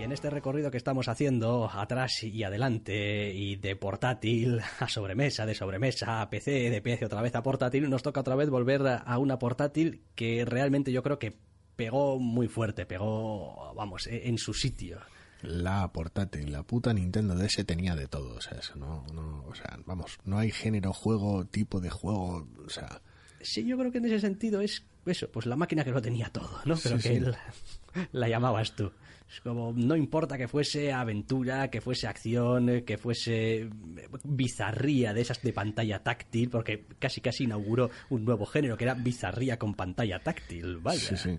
Y en este recorrido que estamos haciendo, atrás y adelante, y de portátil a sobremesa, de sobremesa a PC, de PC otra vez a portátil, nos toca otra vez volver a una portátil que realmente yo creo que pegó muy fuerte, pegó, vamos, e, en su sitio. La portátil, la puta Nintendo DS tenía de todo, o sea, eso no, no, o sea, vamos, no hay género, juego, tipo de juego, o sea... Sí, yo creo que en ese sentido es eso, pues la máquina que lo tenía todo, ¿no? Pero que él la llamabas tú. Es como, no importa que fuese aventura, que fuese acción, que fuese bizarría de esas de pantalla táctil, porque casi casi inauguró un nuevo género que era bizarría con pantalla táctil, vaya. Sí, sí.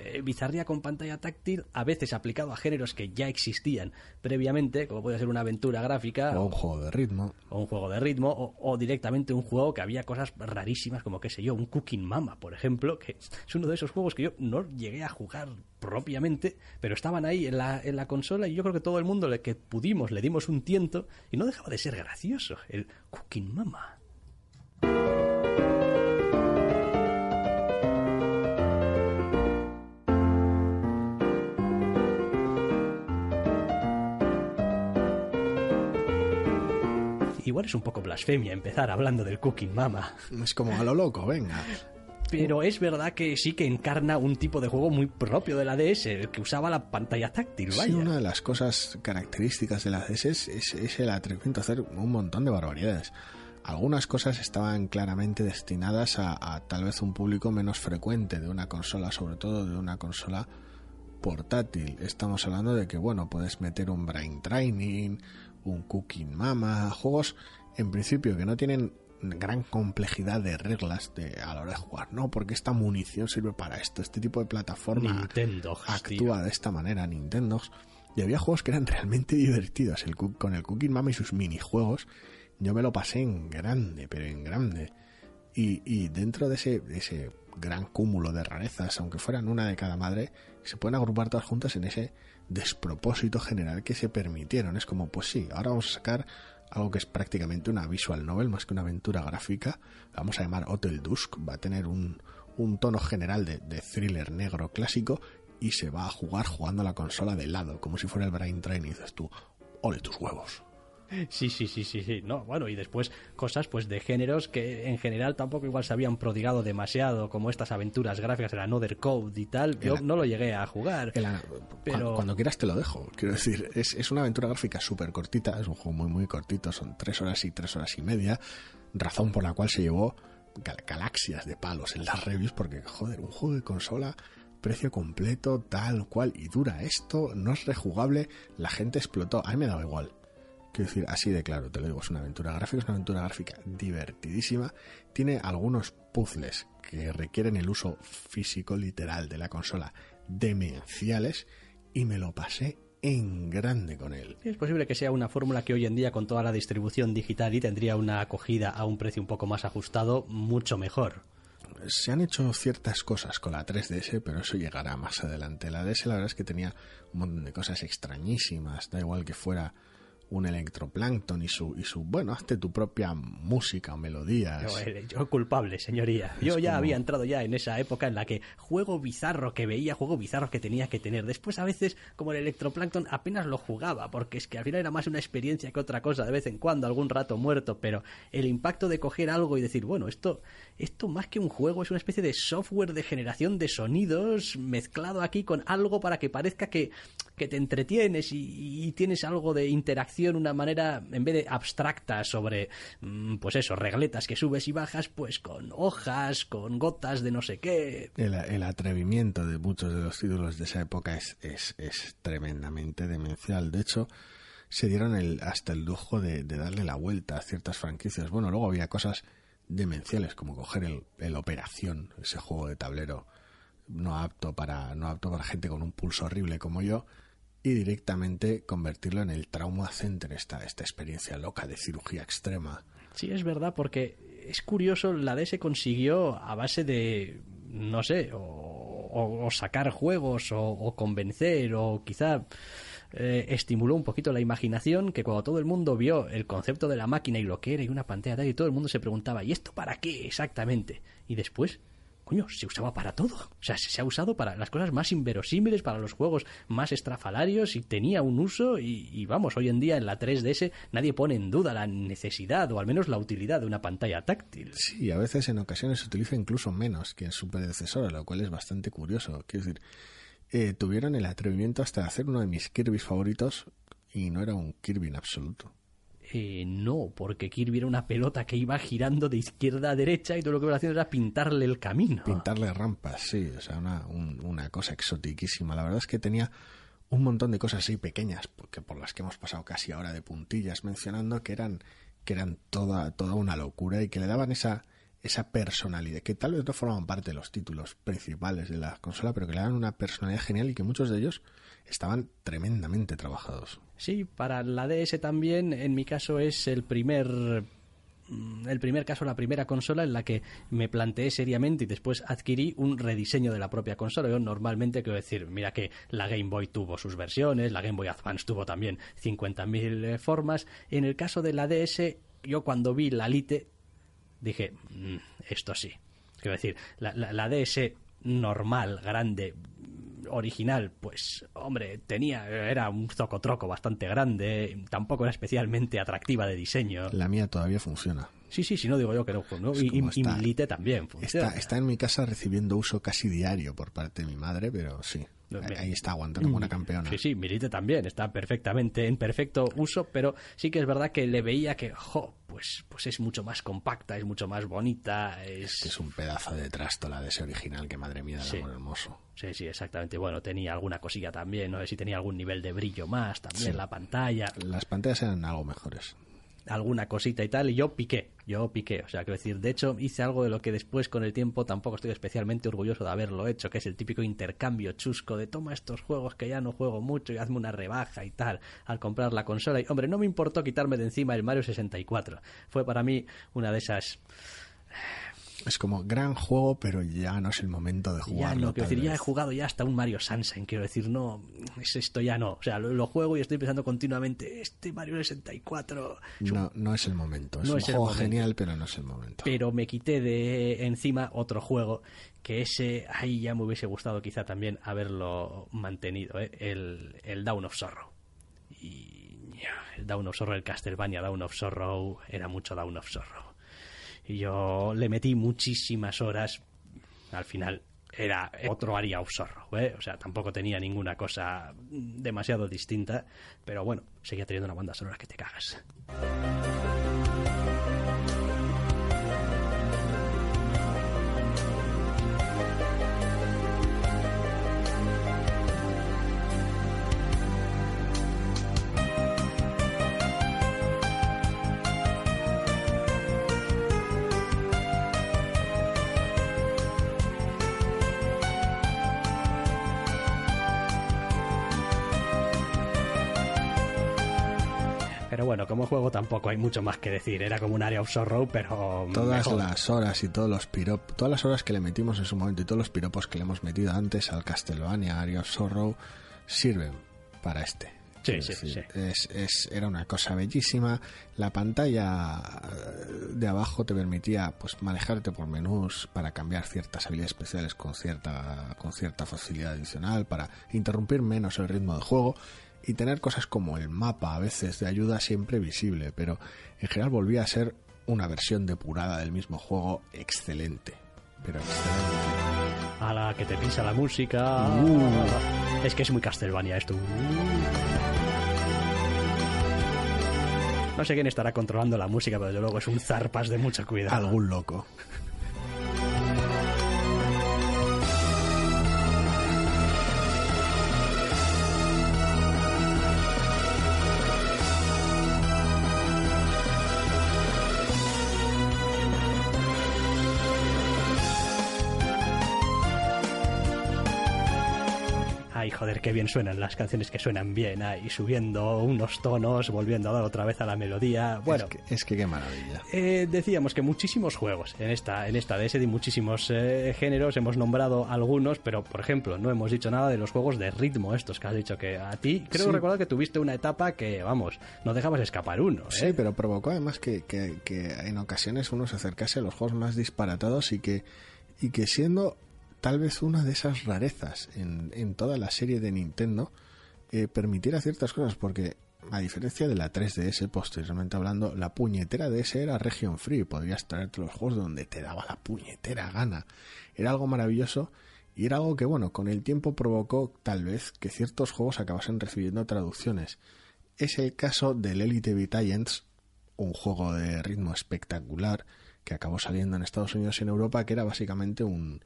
Eh, bizarría con pantalla táctil, a veces aplicado a géneros que ya existían previamente, como puede ser una aventura gráfica. O un juego de ritmo. O un juego de ritmo, o, directamente un juego que había cosas rarísimas, como qué sé yo, un Cooking Mama, por ejemplo, que es uno de esos juegos que yo no llegué a jugar propiamente, pero estaban ahí en la, en la consola y yo creo que todo el mundo le que pudimos le dimos un tiento y no dejaba de ser gracioso, el Cooking Mama. Igual es un poco blasfemia empezar hablando del Cooking Mama. Es como a lo loco, venga. Pero es verdad que sí que encarna un tipo de juego muy propio de la DS, el que usaba la pantalla táctil, vaya. Sí, una de las cosas características de la DS es, el atrevimiento a hacer un montón de barbaridades. Algunas cosas estaban claramente destinadas a, a, tal vez un público menos frecuente de una consola, sobre todo de una consola portátil. Estamos hablando de que, bueno, puedes meter un Brain Training, un Cooking Mama, juegos en principio que no tienen gran complejidad de reglas de, a la hora de jugar, ¿no? Porque esta munición sirve para esto, este tipo de plataforma Nintendo, actúa de esta manera, Nintendo. Y había juegos que eran realmente divertidos. El, con el Cooking Mama y sus minijuegos, yo me lo pasé en grande, pero en grande. Y, y dentro de ese, de ese gran cúmulo de rarezas, aunque fueran una de cada madre, se pueden agrupar todas juntas en ese despropósito general que se permitieron. Es como, pues sí, ahora vamos a sacar algo que es prácticamente una visual novel más que una aventura gráfica. vamos a llamar Hotel Dusk. Va a tener un, un tono general de, de, thriller negro clásico y se va a jugar jugando la consola de lado, como si fuera el Brain Train y dices tú, ole tus huevos. Sí, sí, sí, sí, sí. No, bueno, y después cosas pues de géneros que en general tampoco igual se habían prodigado demasiado, como estas aventuras gráficas, el Another Code y tal. Yo no lo llegué a jugar. pero... Cuando, quieras te lo dejo. Quiero decir, es, es una aventura gráfica súper cortita, es un juego muy, muy cortito, son tres horas y tres horas y media, razón por la cual se llevó galaxias de palos en las reviews, porque, joder, un juego de consola precio completo, tal cual, y dura esto, no es rejugable, la gente explotó, a mí me daba igual. Quiero decir, así de claro, te lo digo, es una aventura gráfica, es una aventura gráfica divertidísima. Tiene algunos puzzles que requieren el uso físico literal de la consola demenciales y me lo pasé en grande con él. Es posible que sea una fórmula que hoy en día con toda la distribución digital y tendría una acogida a un precio un poco más ajustado mucho mejor. Se han hecho ciertas cosas con la 3DS, pero eso llegará más adelante. La DS la verdad es que tenía un montón de cosas extrañísimas, da igual que fuera un electroplancton y su, y su, bueno, hazte tu propia música o melodías. Yo, eh, yo culpable, señoría. Yo ya había entrado ya en esa época en la que juego bizarro que veía, juego bizarro que tenía que tener. Después a veces, como el electroplancton, apenas lo jugaba, porque es que al final era más una experiencia que otra cosa, de vez en cuando, algún rato muerto, pero el impacto de coger algo y decir, bueno, esto, esto más que un juego es una especie de software de generación de sonidos mezclado aquí con algo para que parezca que, que te entretienes y tienes algo de interacción una manera, en vez de abstracta sobre, mm, pues eso, regletas que subes y bajas, pues con hojas, con gotas de no sé qué. El, atrevimiento de muchos de los títulos de esa época es, es, tremendamente demencial. De hecho, se dieron el, hasta el lujo de, darle la vuelta a ciertas franquicias. Bueno, luego había cosas demenciales como coger el, el Operación, ese juego de tablero no apto para no apto para gente con un pulso horrible como yo y directamente convertirlo en el trauma center, esta, esta experiencia loca de cirugía extrema. Sí, es verdad, porque es curioso, la DS consiguió a base de, no sé, o, sacar juegos, o, convencer, o quizá eh, estimuló un poquito la imaginación, que cuando todo el mundo vio el concepto de la máquina y lo que era y una pantalla tal, y todo el mundo se preguntaba, ¿y esto para qué exactamente? Y después coño, se usaba para todo. O sea, se, ha usado para las cosas más inverosímiles, para los juegos más estrafalarios y tenía un uso y, vamos, hoy en día en la 3DS nadie pone en duda la necesidad o al menos la utilidad de una pantalla táctil. Sí, a veces en ocasiones se utiliza incluso menos que en su predecesora, lo cual es bastante curioso. Quiero decir, eh, tuvieron el atrevimiento hasta de hacer uno de mis Kirby favoritos y no era un Kirby en absoluto. Eh, no, porque Kirby era una pelota que iba girando de izquierda a derecha y todo lo que iba haciendo era pintarle el camino. Pintarle rampas, sí, o sea, una, una cosa exotiquísima. La verdad es que tenía un montón de cosas así pequeñas, porque por las que hemos pasado casi ahora de puntillas mencionando, que eran, que eran toda, toda una locura y que le daban esa, esa personalidad, que tal vez no formaban parte de los títulos principales de la consola, pero que le daban una personalidad genial y que muchos de ellos estaban tremendamente trabajados. Sí, para la DS también, en mi caso es el primer mm, el primer caso, la primera consola en la que me planteé seriamente y después adquirí un rediseño de la propia consola. Yo normalmente quiero decir, mira que la Game Boy tuvo sus versiones, la Game Boy Advance tuvo también 50.000 eh, formas. En el caso de la DS, yo cuando vi la Lite dije, mm, esto sí. Quiero decir, la, la DS normal, grande, original, pues hombre, tenía, era un zocotroco bastante grande, tampoco era especialmente atractiva de diseño. La mía todavía funciona. Sí, sí, sí, no digo yo que no. Y, mi también funciona. Está, está en mi casa recibiendo uso casi diario por parte de mi madre, pero sí. Ahí está aguantando como una campeona. Sí, sí, Milite también está perfectamente en perfecto uso, pero sí que es verdad que le veía que, jo, pues, pues es mucho más compacta, es mucho más bonita. Es, es un pedazo de trástola de ese original que madre mía, sí. hermoso. Sí, sí, exactamente. Bueno, tenía alguna cosilla también, no sé si tenía algún nivel de brillo más también la pantalla. Las pantallas eran algo mejores alguna cosita y tal, y yo piqué, yo piqué, o sea, quiero decir, de hecho hice algo de lo que después con el tiempo tampoco estoy especialmente orgulloso de haberlo hecho, que es el típico intercambio chusco de toma estos juegos que ya no juego mucho y hazme una rebaja y tal al comprar la consola. Y hombre, no me importó quitarme de encima el Mario 64. Fue para mí una de esas es como gran juego, pero ya no es el momento de jugarlo. Ya no, quiero decir, ya he jugado ya hasta un Mario Sunshine, quiero decir, no, es esto ya no. O sea, lo, juego y estoy pensando continuamente, este Mario 64... No, no es el momento, es un juego genial, pero no es el momento. Pero me quité de encima otro juego que ese, ahí ya me hubiese gustado quizá también haberlo mantenido, ¿eh? el, el Down of Sorrow. Y el Down of Sorrow, el Castlevania Down of Sorrow, era mucho Down of Sorrow. Y yo le metí muchísimas horas. Al final era otro Aria of ¿eh? O sea, tampoco tenía ninguna cosa demasiado distinta. Pero bueno, seguía teniendo una banda sonora que te cagas. Bueno, como juego tampoco hay mucho más que decir. Era como un área of sorrow, pero. Todas las horas y todos los piropos. Todas las horas que le metimos en su momento y todos los piropos que le hemos metido antes al Castlevania, Area of Sorrow, sirven para este. Sí, sí, sí. Es, era una cosa bellísima. La pantalla eh, de abajo te permitía pues manejarte por menús para cambiar ciertas habilidades especiales con cierta, con cierta facilidad adicional, para interrumpir menos el ritmo de juego y tener cosas como el mapa a veces de ayuda siempre visible, pero en general volvía a ser una versión depurada del mismo juego excelente. Pero excelente. A la que te pisa la música. Uh. Es que es muy Castlevania esto. No sé quién estará controlando la música, pero desde luego es un zarpas de mucha cuidado. Algún loco. Qué bien suenan las canciones que suenan bien, ahí subiendo unos tonos, volviendo a dar otra vez a la melodía. Bueno, es que, qué maravilla. Eh, decíamos que muchísimos juegos en esta, en esta DS de muchísimos eh, géneros, hemos nombrado algunos, pero por ejemplo, no hemos dicho nada de los juegos de ritmo estos que has dicho que a ti, creo recordar que tuviste una etapa que, vamos, no dejabas escapar uno. ¿eh? Sí, pero provocó además que, que, que en ocasiones uno se acercase a los juegos más disparatados y que y que siendo tal vez una de esas rarezas en, toda la serie de Nintendo, eh, permitiera ciertas cosas, porque a diferencia de la 3DS, posteriormente hablando, la puñetera DS era region free, podrías traerte los juegos donde te daba la puñetera gana. Era algo maravilloso y era algo que, bueno, con el tiempo provocó tal vez que ciertos juegos acabasen recibiendo traducciones. Es el caso del Elite Giants, un juego de ritmo espectacular que acabó saliendo en Estados Unidos y en Europa, que era básicamente un,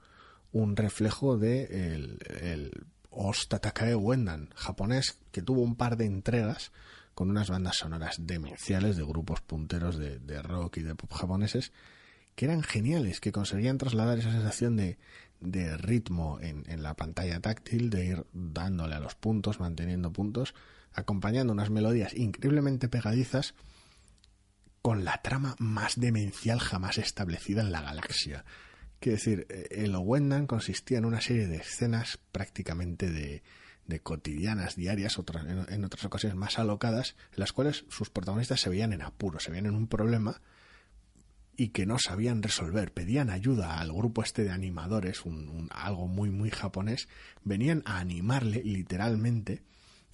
un reflejo de el, el Ostatakae Wendan, japonés, que tuvo un par de entregas con unas bandas sonoras demenciales de grupos punteros de, de rock y de pop japoneses que eran geniales, que conseguían trasladar esa sensación de, de ritmo en, en, la pantalla táctil, de ir dándole a los puntos, manteniendo puntos, acompañando unas melodías increíblemente pegadizas con la trama más demencial jamás establecida en la galaxia. Quiero decir, el Wendan consistía en una serie de escenas prácticamente de, de cotidianas, diarias, otras, en, en, otras ocasiones más alocadas, en las cuales sus protagonistas se veían en apuro, se veían en un problema y que no sabían resolver. Pedían ayuda al grupo este de animadores, un, algo muy, muy japonés. Venían a animarle literalmente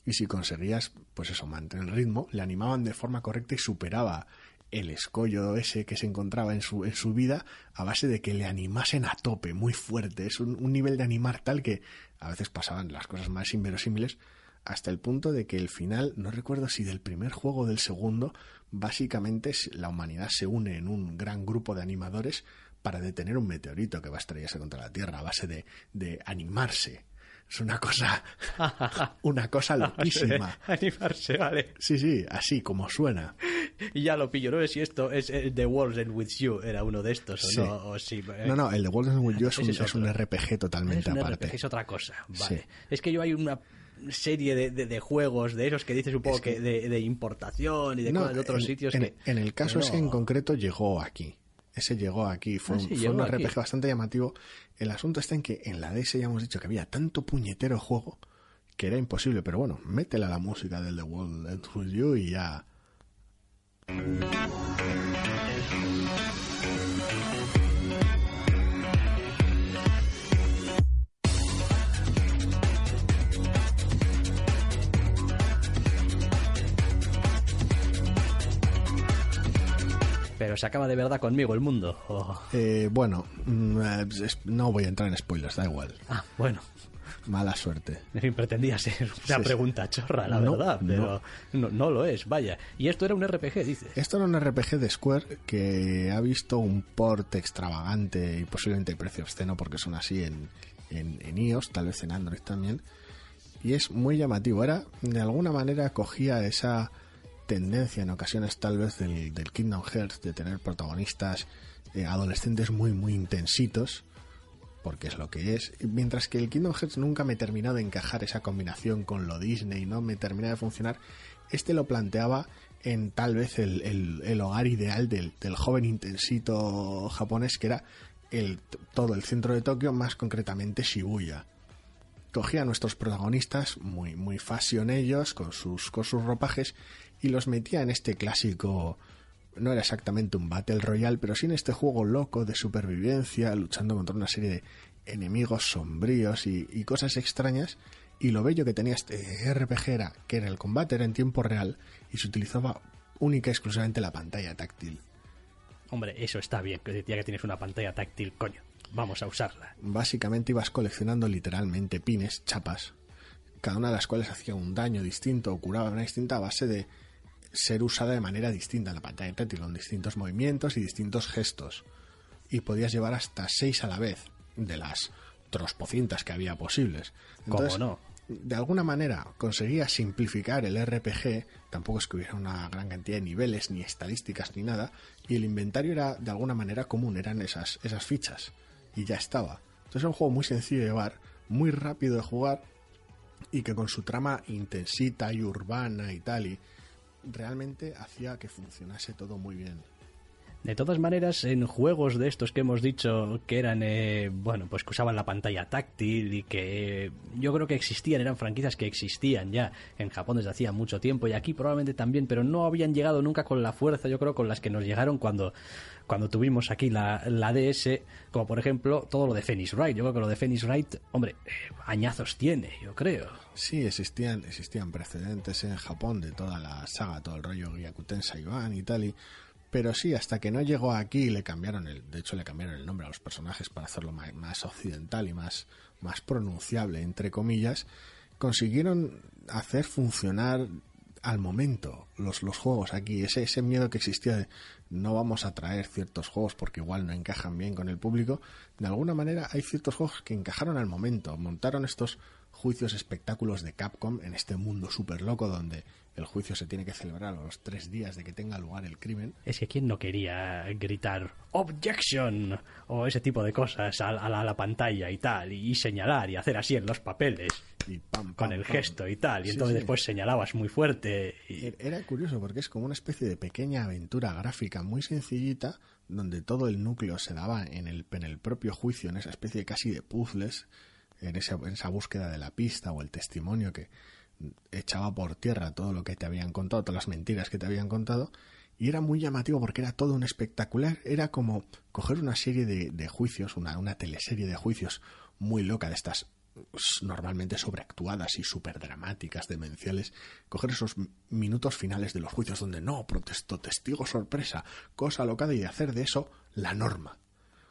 y si conseguías, pues eso, mantener el ritmo, le animaban de forma correcta y superaba el escollo ese que se encontraba en su, en su vida a base de que le animasen a tope, muy fuerte. Es un, un, nivel de animar tal que a veces pasaban las cosas más inverosímiles hasta el punto de que el final, no recuerdo si del primer juego o del segundo, básicamente la humanidad se une en un gran grupo de animadores para detener un meteorito que va a estrellarse contra la Tierra a base de, de animarse es una cosa una cosa loquísima animarse vale sí sí así como suena y ya lo pillo no sé si esto es The World End With You era uno de estos o sí. no o sí. no no el The World End With You es un, es, es un RPG totalmente es un aparte RPG, es otra cosa vale Sí. es que yo hay una serie de, de, de, juegos de esos que dices un poco que- que de, de importación y de No, cosas de otros en, sitios en- que en el caso pero es que en no. concreto llegó aquí. Ese llegó aquí, fue, Ah, un- sí, fue un aquí. RPG bastante llamativo. El asunto está en que en la DS ya hemos dicho que había tanto puñetero juego que era imposible, pero bueno, métela la música del The World Ends With You y ya. Pero se acaba de verdad conmigo el mundo Oh. Eh, bueno, mm, eh, no voy a entrar en spoilers, da igual. ah bueno Mala suerte. En fin, pretendía ser una Sí, sí. pregunta chorra, la No, verdad, pero no. no lo es, vaya. Y esto era un RPG, dices. Esto era un RPG de Square que ha visto un port extravagante y posiblemente de precio obsceno porque son así en, en, en iOS, tal vez en Android también. Y es muy llamativo. Era, de alguna manera, cogía esa tendencia en ocasiones tal vez del, del Kingdom Hearts de tener protagonistas eh, adolescentes muy, muy intensitos porque es lo que es. Mientras que el Kingdom Hearts nunca me terminó de encajar esa combinación con lo Disney, no me termina de funcionar. Este lo planteaba en tal vez el, el, el hogar ideal del, del, joven intensito japonés, que era el, todo el centro de Tokio, más concretamente Shibuya. Cogía a nuestros protagonistas, muy, muy fashion ellos, con sus, con sus ropajes, y los metía en este clásico no era exactamente un Battle Royale, pero sí en este juego loco de supervivencia, luchando contra una serie de enemigos sombríos y, y, cosas extrañas. Y lo bello que tenía este RPG era que era el combate era en tiempo real y se utilizaba única y exclusivamente la pantalla táctil. Hombre, eso está bien, que ya que tienes una pantalla táctil, coño, vamos a usarla. Básicamente ibas coleccionando literalmente pines, chapas, cada una de las cuales hacía un daño distinto o curaba una distinta base de ser usada de manera distinta en la pantalla táctil, con distintos movimientos y distintos gestos. Y podías llevar hasta seis a la vez, de las trospocientas que había posibles. Entonces, ¿Cómo no? De alguna manera conseguía simplificar el RPG, tampoco es que hubiera una gran cantidad de niveles, ni estadísticas, ni nada, y el inventario era de alguna manera común, eran esas, esas fichas, y ya estaba. Entonces era un juego muy sencillo de llevar, muy rápido de jugar, y que con su trama intensita y urbana y tal, y realmente hacía que funcionase todo muy bien. De todas maneras, en juegos de estos que hemos dicho que eran, eh, bueno, pues que usaban la pantalla táctil y que yo creo que existían, eran franquicias que existían ya en Japón desde hacía mucho tiempo y aquí probablemente también, pero no habían llegado nunca con la fuerza, yo creo, con las que nos llegaron cuando, cuando tuvimos aquí la, la DS, como por ejemplo todo lo de Phoenix Wright. Yo creo que lo de Phoenix Wright, hombre, eh, añazos tiene, yo creo. Sí, existían, existían precedentes en Japón de toda la saga, todo el rollo Gyakuten Saiban y tal, y pero sí, hasta que no llegó aquí le cambiaron el, de hecho le cambiaron el nombre a los personajes para hacerlo más, occidental y más, más pronunciable, entre comillas, consiguieron hacer funcionar al momento los, los juegos aquí, ese, ese miedo que existía de no vamos a traer ciertos juegos porque igual no encajan bien con el público, de alguna manera hay ciertos juegos que encajaron al momento, montaron estos juicios espectáculos de Capcom en este mundo súper loco donde el juicio se tiene que celebrar a los tres días de que tenga lugar el crimen. Es que quién no quería gritar objection o ese tipo de cosas a, la, pantalla y tal, y, señalar y hacer así en los papeles. Y pam, con el gesto y tal, y entonces después señalabas muy fuerte. Y... E-, era curioso porque es como una especie de pequeña aventura gráfica muy sencillita, donde todo el núcleo se daba en el, en el propio juicio, en esa especie casi de puzzles, en esa, en esa búsqueda de la pista o el testimonio que, echaba por tierra todo lo que te habían contado, todas las mentiras que te habían contado, y era muy llamativo porque era todo un espectacular, era como coger una serie de, juicios, una, una teleserie de juicios muy loca de estas pues, normalmente sobreactuadas y súper dramáticas, demenciales, coger esos minutos finales de los juicios donde no, protestó, testigo sorpresa, cosa locada y de hacer de eso la norma.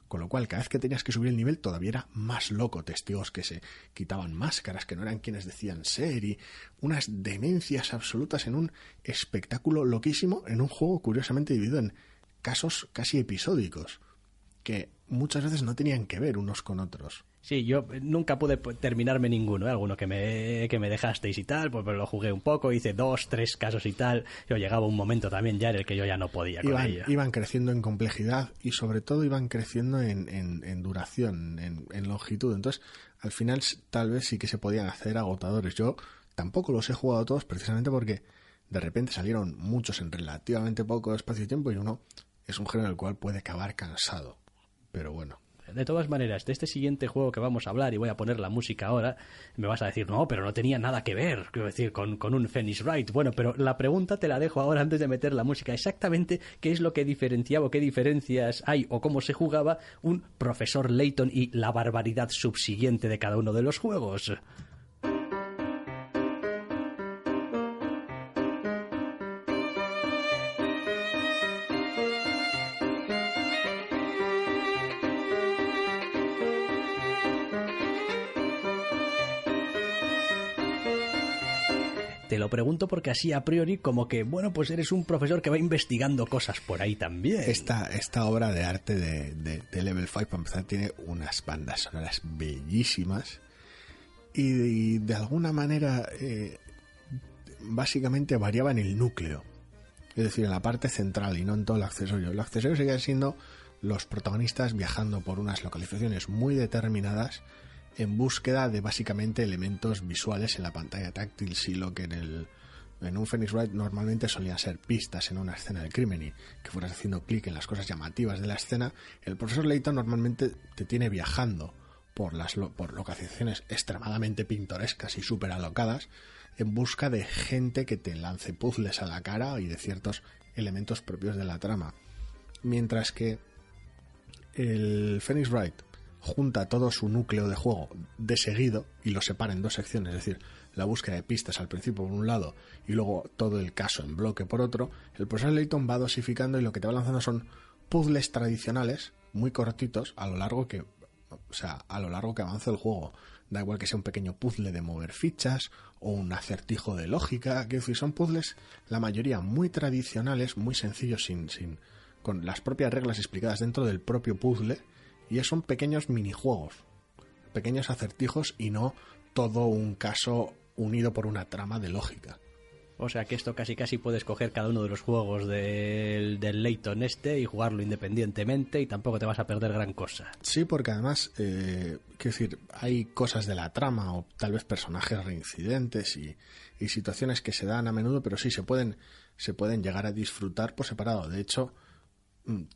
Con lo cual, cada vez que tenías que subir el nivel, todavía era más loco. Testigos que se quitaban máscaras, que no eran quienes decían ser, y unas demencias absolutas en un espectáculo loquísimo, en un juego curiosamente dividido en casos casi episódicos, que muchas veces no tenían que ver unos con otros. Sí, yo nunca pude terminarme ninguno, ¿eh? alguno que me, que me dejasteis y tal, pues, pues, lo jugué un poco, hice dos, tres casos y tal. Yo llegaba un momento también ya en el que yo ya no podía con iban, Iban creciendo en complejidad y sobre todo iban creciendo en, en, duración, en, en, longitud. Entonces, al final tal vez sí que se podían hacer agotadores. Yo tampoco los he jugado todos precisamente porque de repente salieron muchos en relativamente poco espacio y tiempo y uno es un género del cual puede acabar cansado. Pero bueno, de todas maneras, de este siguiente juego que vamos a hablar, y voy a poner la música ahora, me vas a decir, no, pero no tenía nada que ver, quiero decir, con, con un Phoenix Wright. Bueno, pero la pregunta te la dejo ahora antes de meter la música. Exactamente qué es lo que diferenciaba o qué diferencias hay o cómo se jugaba un profesor Layton y la barbaridad subsiguiente de cada uno de los juegos. Lo pregunto porque así a priori como que, bueno, pues eres un profesor que va investigando cosas por ahí también. Esta, esta obra de arte de, Level 5, para empezar, tiene unas bandas sonoras bellísimas y, de, alguna manera eh, básicamente variaban el núcleo. Es decir, en la parte central y no en todo el accesorio. El accesorio seguía siendo los protagonistas viajando por unas localizaciones muy determinadas en búsqueda de básicamente elementos visuales en la pantalla táctil, si lo que en el en un Phoenix Wright normalmente solían ser pistas en una escena de crimen y que fueras haciendo clic en las cosas llamativas de la escena, el profesor Layton normalmente te tiene viajando por las por extremadamente pintorescas y súper alocadas en busca de gente que te lance puzzles a la cara y de ciertos elementos propios de la trama. Mientras que el Phoenix Wright junta todo su núcleo de juego de seguido y lo separa en dos secciones, es decir, la búsqueda de pistas al principio por un lado y luego todo el caso en bloque por otro, el profesor Layton va dosificando y lo que te va lanzando son puzzles tradicionales muy cortitos a lo largo que o sea, a lo largo que avanza el juego. Da igual que sea un pequeño puzzle de mover fichas o un acertijo de lógica, que son puzzles la mayoría muy tradicionales, muy sencillos sin sin con las propias reglas explicadas dentro del propio puzzle y son pequeños minijuegos, pequeños acertijos y no todo un caso unido por una trama de lógica. O sea que esto casi casi puedes coger cada uno de los juegos del, del Layton este y jugarlo independientemente y tampoco te vas a perder gran cosa. Sí, porque además, eh, quiero decir, hay cosas de la trama o tal vez personajes reincidentes y, y, situaciones que se dan a menudo, pero sí se pueden, se pueden llegar a disfrutar por separado. De hecho,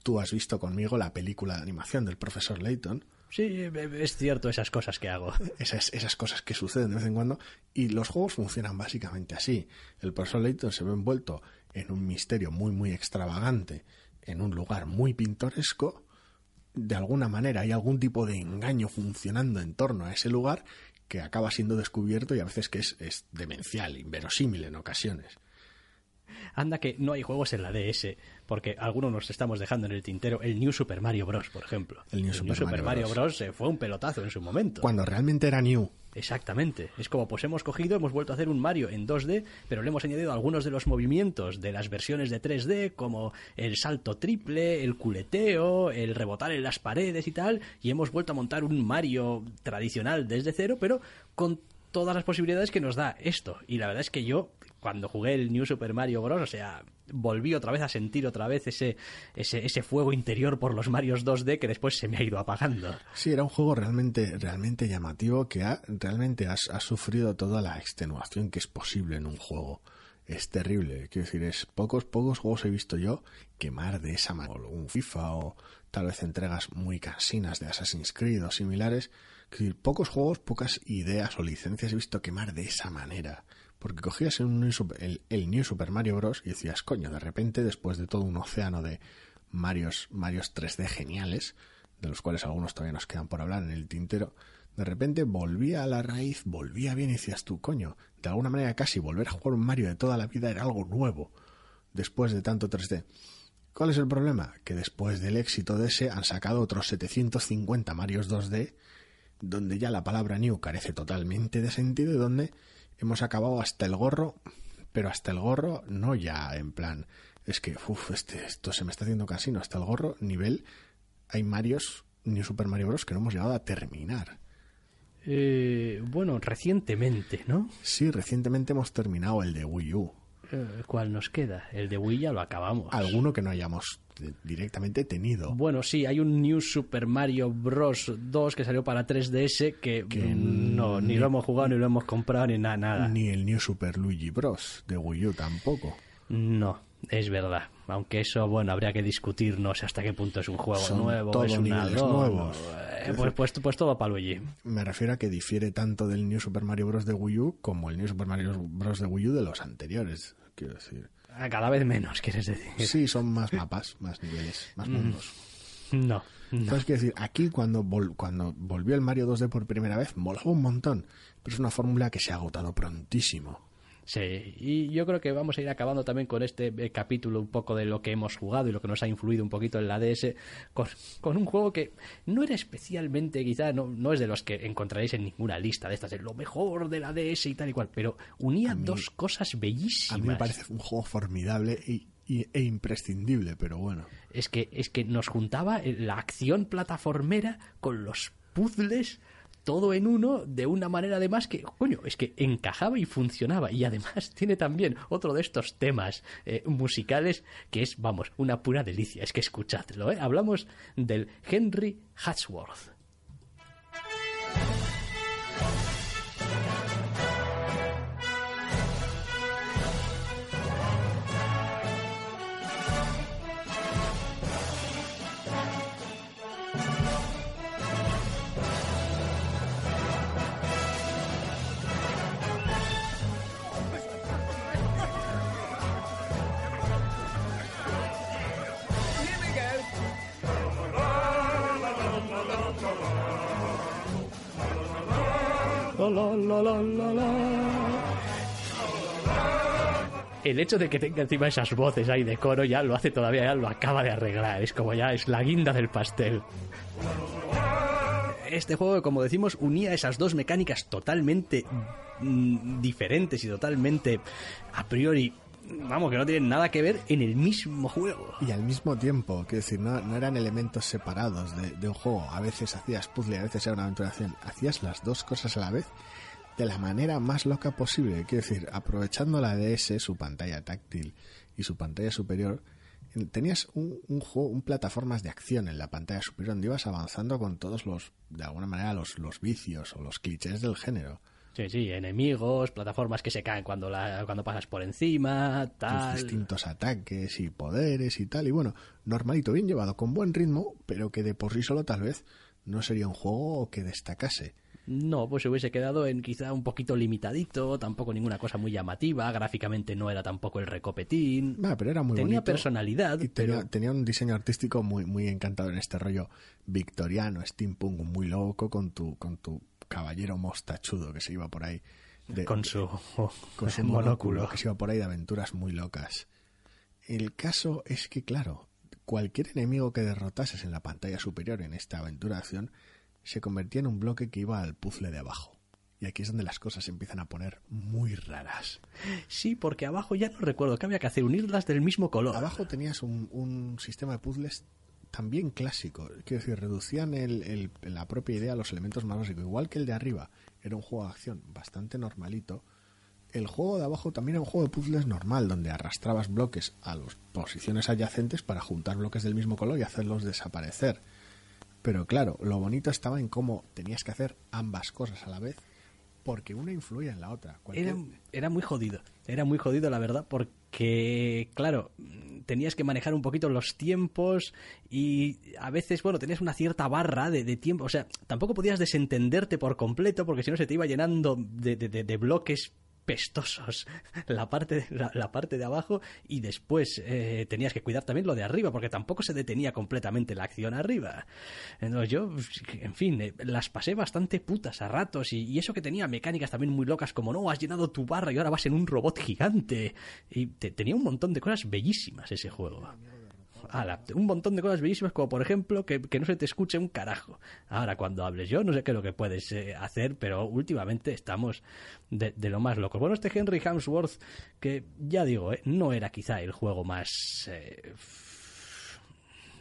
tú has visto conmigo la película de animación del profesor Layton. Sí, es cierto esas cosas que hago. Esas, esas cosas que suceden de vez en cuando. Y los juegos funcionan básicamente así. El profesor Layton se ve envuelto en un misterio muy, muy extravagante, en un lugar muy pintoresco. De alguna manera hay algún tipo de engaño funcionando en torno a ese lugar que acaba siendo descubierto y a veces que es, es demencial, inverosímil en ocasiones. Anda que no hay juegos en la DS, porque algunos nos estamos dejando en el tintero. El New Super Mario Bros., por ejemplo. El New Super, Mario, Bros. fue un pelotazo en su momento. Cuando realmente era New. Exactamente. Es como, pues hemos cogido, hemos vuelto a hacer un Mario en 2D, pero le hemos añadido algunos de los movimientos de las versiones de 3D, como el salto triple, el culeteo, el rebotar en las paredes y tal, y hemos vuelto a montar un Mario tradicional desde cero, pero con todas las posibilidades que nos da esto. Y la verdad es que yo cuando jugué el New Super Mario Bros. O sea, volví otra vez a sentir otra vez ese, ese, ese fuego interior por los Marios 2D que después se me ha ido apagando. Sí, era un juego realmente, realmente llamativo que ha, realmente ha, sufrido toda la extenuación que es posible en un juego. Es terrible, quiero decir, es pocos, pocos juegos he visto yo quemar de esa manera. Un FIFA o tal vez entregas muy cansinas de Assassin's Creed o similares. decir, pocos juegos, pocas ideas o licencias he visto quemar de esa manera porque cogías el, el, New Super Mario Bros. y decías, coño, de repente, después de todo un océano de Marios, Marios 3D geniales, de los cuales algunos todavía nos quedan por hablar en el tintero, de repente volvía a la raíz, volvía bien y decías tú, coño, de alguna manera casi volver a jugar un Mario de toda la vida era algo nuevo, después de tanto 3D. ¿Cuál es el problema? Que después del éxito de ese han sacado otros 750 Marios 2D, donde ya la palabra New carece totalmente de sentido y donde hemos acabado hasta el gorro, pero hasta el gorro no ya en plan, es que, uff, este, esto se me está haciendo casino, hasta el gorro, nivel, hay Marios, New Super Mario Bros. que no hemos llegado a terminar. Eh, bueno, recientemente, ¿no? Sí, recientemente hemos terminado el de Wii U. Eh, ¿Cuál nos queda? El de Wii ya lo acabamos. Alguno que no hayamos directamente tenido. Bueno, sí, hay un New Super Mario Bros. 2 que salió para 3DS que, no, ni, lo hemos jugado, ni lo hemos comprado, ni nada, nada. Ni el New Super Luigi Bros. de Wii U tampoco. No, es verdad. Aunque eso, bueno, habría que discutir, no sé hasta qué punto es un juego nuevo, es un nuevos. Eh, pues, pues, pues, todo para Luigi. Me refiero a que difiere tanto del New Super Mario Bros. de Wii U como el New Super Mario Bros. de Wii U de los anteriores, quiero decir. Cada vez menos, quieres decir. Sí, son más mapas, más niveles, más mm. mundos. No. no. Entonces, quiero decir, aquí cuando, cuando volvió el Mario 2D por primera vez, molaba un montón. Pero es una fórmula que se ha agotado prontísimo. Sí, y yo creo que vamos a ir acabando también con este eh, capítulo un poco de lo que hemos jugado y lo que nos ha influido un poquito en la DS, con, un juego que no era especialmente, quizá no, no, es de los que encontraréis en ninguna lista de estas, de lo mejor de la DS y tal y cual, pero unía dos cosas bellísimas. A mí me parece un juego formidable y, e imprescindible, pero bueno. Es que, es que nos juntaba la acción plataformera con los puzzles todo en uno de una manera además que, coño, es que encajaba y funcionaba. Y además tiene también otro de estos temas eh, musicales que es, vamos, una pura delicia. Es que escuchadlo, ¿eh? Hablamos del Henry Hatsworth. El hecho de que tenga encima esas voces ahí de coro ya lo hace todavía, ya lo acaba de arreglar. Es como ya es la guinda del pastel. Este juego, como decimos, unía esas dos mecánicas totalmente mm, diferentes y totalmente a priori vamos, que no tienen nada que ver en el mismo juego. Y al mismo tiempo, quiero decir, no, no eran elementos separados de, de, un juego. A veces hacías puzzle, a veces era una aventuración. Hacías las dos cosas a la vez de la manera más loca posible. Quiero decir, aprovechando la DS, su pantalla táctil y su pantalla superior, tenías un, un juego, un plataformas de acción en la pantalla superior donde ibas avanzando con todos los, de alguna manera, los, los vicios o los clichés del género. Sí, sí, enemigos, plataformas que se caen cuando, la, cuando pasas por encima, tal. Tus distintos ataques y poderes y tal. Y bueno, normalito, bien llevado, con buen ritmo, pero que de por sí solo tal vez no sería un juego que destacase. No, pues se hubiese quedado en quizá un poquito limitadito, tampoco ninguna cosa muy llamativa, gráficamente no era tampoco el recopetín. Ah, pero era muy tenía bonito. personalidad, Y tenía, pero tenía un diseño artístico muy, muy encantado en este rollo victoriano, steampunk, muy loco, con tu, con tu caballero mostachudo que se iba por ahí. de- con su, con su monóculo, que se iba por ahí de aventuras muy locas. El caso es que, claro, cualquier enemigo que derrotases en la pantalla superior en esta aventura de acción se convertía en un bloque que iba al puzzle de abajo. Y aquí es donde las cosas se empiezan a poner muy raras. Sí, porque abajo ya no recuerdo que había que hacer unirlas del mismo color. Abajo tenías un, un sistema de puzzles también clásico. Quiero decir, reducían el- el- la propia idea a los elementos más básicos. Igual que el de arriba era un juego de acción bastante normalito, el juego de abajo también era un juego de puzzles normal, donde arrastrabas bloques a las posiciones adyacentes para juntar bloques del mismo color y hacerlos desaparecer. Pero claro, lo bonito estaba en cómo tenías que hacer ambas cosas a la vez, porque una influía en la otra. Cualquier- Era, era muy jodido, era muy jodido la verdad, porque, claro, tenías que manejar un poquito los tiempos y a veces, bueno, tenías una cierta barra de, de tiempo, o sea, tampoco podías desentenderte por completo porque si no se te iba llenando de- de- de bloques pestosos la parte, la, la parte de abajo y después eh, tenías que cuidar también lo de arriba porque tampoco se detenía completamente la acción arriba. Entonces yo, en fin, eh, las pasé bastante putas a ratos y, y eso que tenía mecánicas también muy locas como no, has llenado tu barra y ahora vas en un robot gigante y te- tenía un montón de cosas bellísimas ese juego. Un montón de cosas bellísimas, como por ejemplo que, que no se te escuche un carajo. Ahora, cuando hables, yo no sé qué es lo que puedes eh, hacer, pero últimamente estamos de, de lo más locos. Bueno, este Henry Hamsworth, que ya digo, eh, no era quizá el juego más. eh,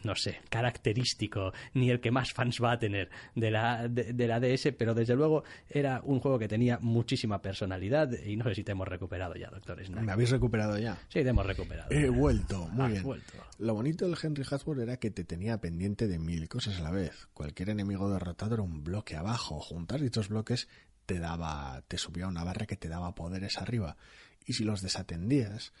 no sé, característico, ni el que más fans va a tener de la, de, de la DS, pero desde luego era un juego que tenía muchísima personalidad y no sé si te hemos recuperado ya, doctor Snack. ¿Me habéis recuperado ya? Sí, te hemos recuperado. He vuelto, muy bien. vuelto. Lo bonito del Henry Hasbro era que te tenía pendiente de mil cosas a la vez. Cualquier enemigo derrotado era un bloque abajo. Juntar dichos bloques te daba, te subía una barra que te daba poderes arriba. Y si los desatendías,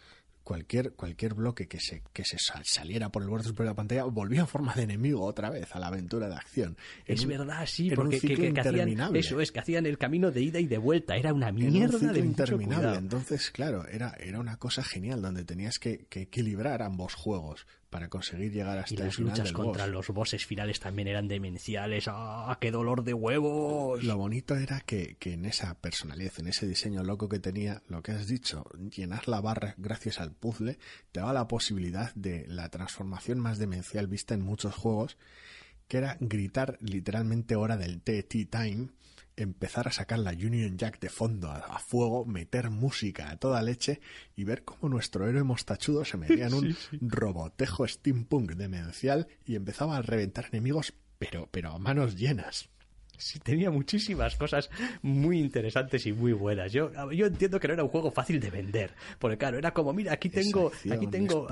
cualquier, cualquier bloque que se, que se sal- saliera por el borde superior de la pantalla volvía en forma de enemigo otra vez a la aventura de acción. Es verdad, sí, porque que, ciclo que- que hacían eso es que hacían el camino de ida y de vuelta, era una mierda un de interminable. Entonces, claro, era, era una cosa genial donde tenías que, que equilibrar ambos juegos para conseguir llegar hasta Y el las final luchas del contra boss. los bosses finales también eran demenciales. ¡Ah, qué dolor de huevos! Lo bonito era que, que en esa personalidad, en ese diseño loco que tenía, lo que has dicho, llenar la barra gracias al puzzle, te daba la posibilidad de la transformación más demencial vista en muchos juegos, que era gritar literalmente hora del TT Time, empezar a sacar la Union Jack de fondo a, fuego, meter música a toda leche y ver cómo nuestro héroe mostachudo se metía en un robotejo steampunk demencial y empezaba a reventar enemigos, pero, pero a manos llenas. Sí, tenía muchísimas cosas muy interesantes y muy buenas. Yo, yo entiendo que no era un juego fácil de vender. Porque claro, era como, mira, aquí tengo, acción, aquí tengo,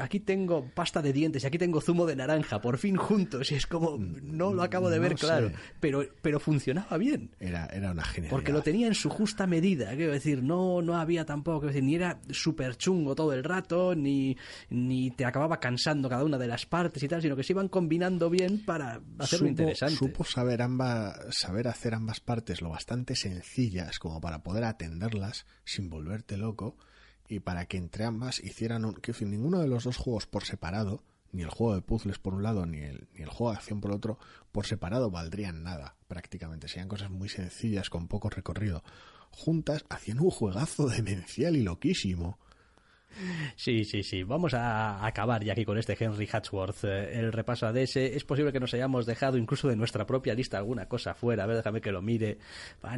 aquí tengo pasta de dientes y aquí tengo zumo de naranja, por fin juntos. Y es como, no lo acabo de no ver claro. Pero, pero funcionaba bien. Era, era una genialidad. Porque lo tenía en su justa medida, quiero decir, no, no había tampoco, quiero decir, ni era súper chungo todo el rato, ni, ni te acababa cansando cada una de las partes y tal, sino que se iban combinando bien para hacerlo Supo- interesante. Supo saber, ambas, saber hacer ambas partes lo bastante sencillas como para poder atenderlas sin volverte loco y para que entre ambas hicieran un... Decir, ninguno de los dos juegos por separado, ni el juego de puzzles por un lado, ni el, ni el juego de acción por otro, por separado valdrían nada prácticamente. Serían cosas muy sencillas con poco recorrido. Juntas hacían un juegazo demencial y loquísimo. Sí, sí, sí. Vamos a acabar ya aquí con este Henry Hatsworth, eh, el repaso a DS. Es posible que nos hayamos dejado incluso de nuestra propia lista alguna cosa fuera. A ver, déjame que lo mire.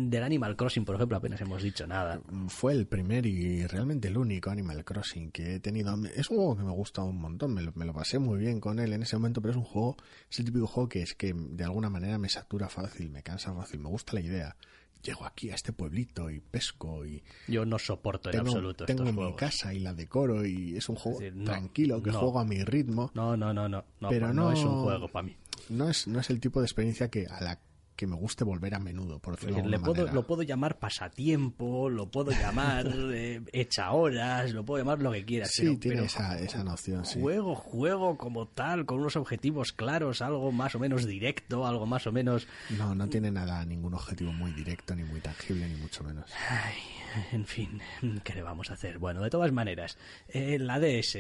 Del Animal Crossing, por ejemplo, apenas hemos dicho nada. fue el primer y realmente el único Animal Crossing que he tenido. Es un juego que me gusta un montón, me lo, me lo pasé muy bien con él en ese momento, pero es un juego, es el típico juego que es que de alguna manera me satura fácil, me cansa fácil, me gusta la idea. Llego aquí a este pueblito y pesco y Yo no soporto en absoluto tengo estos mi juegos. casa y la decoro y es un juego Es decir, no, tranquilo que no. juego a mi ritmo. No, no, no, no. no Pero no no- es un juego para mí. No es, no es el tipo de experiencia que a la que me guste volver a menudo, por decirlo de Le alguna puedo, manera. lo puedo llamar pasatiempo, lo puedo llamar eh, echa horas, lo puedo llamar lo que quieras. Sí, pero- tiene pero esa, esa noción, sí. Juego, juego como tal, con unos objetivos claros, algo más o menos directo, algo más o menos... No, no tiene nada, ningún objetivo muy directo, ni muy tangible, ni mucho menos. Ay, en fin, ¿qué le vamos a hacer? Bueno, de todas maneras, eh, la DS,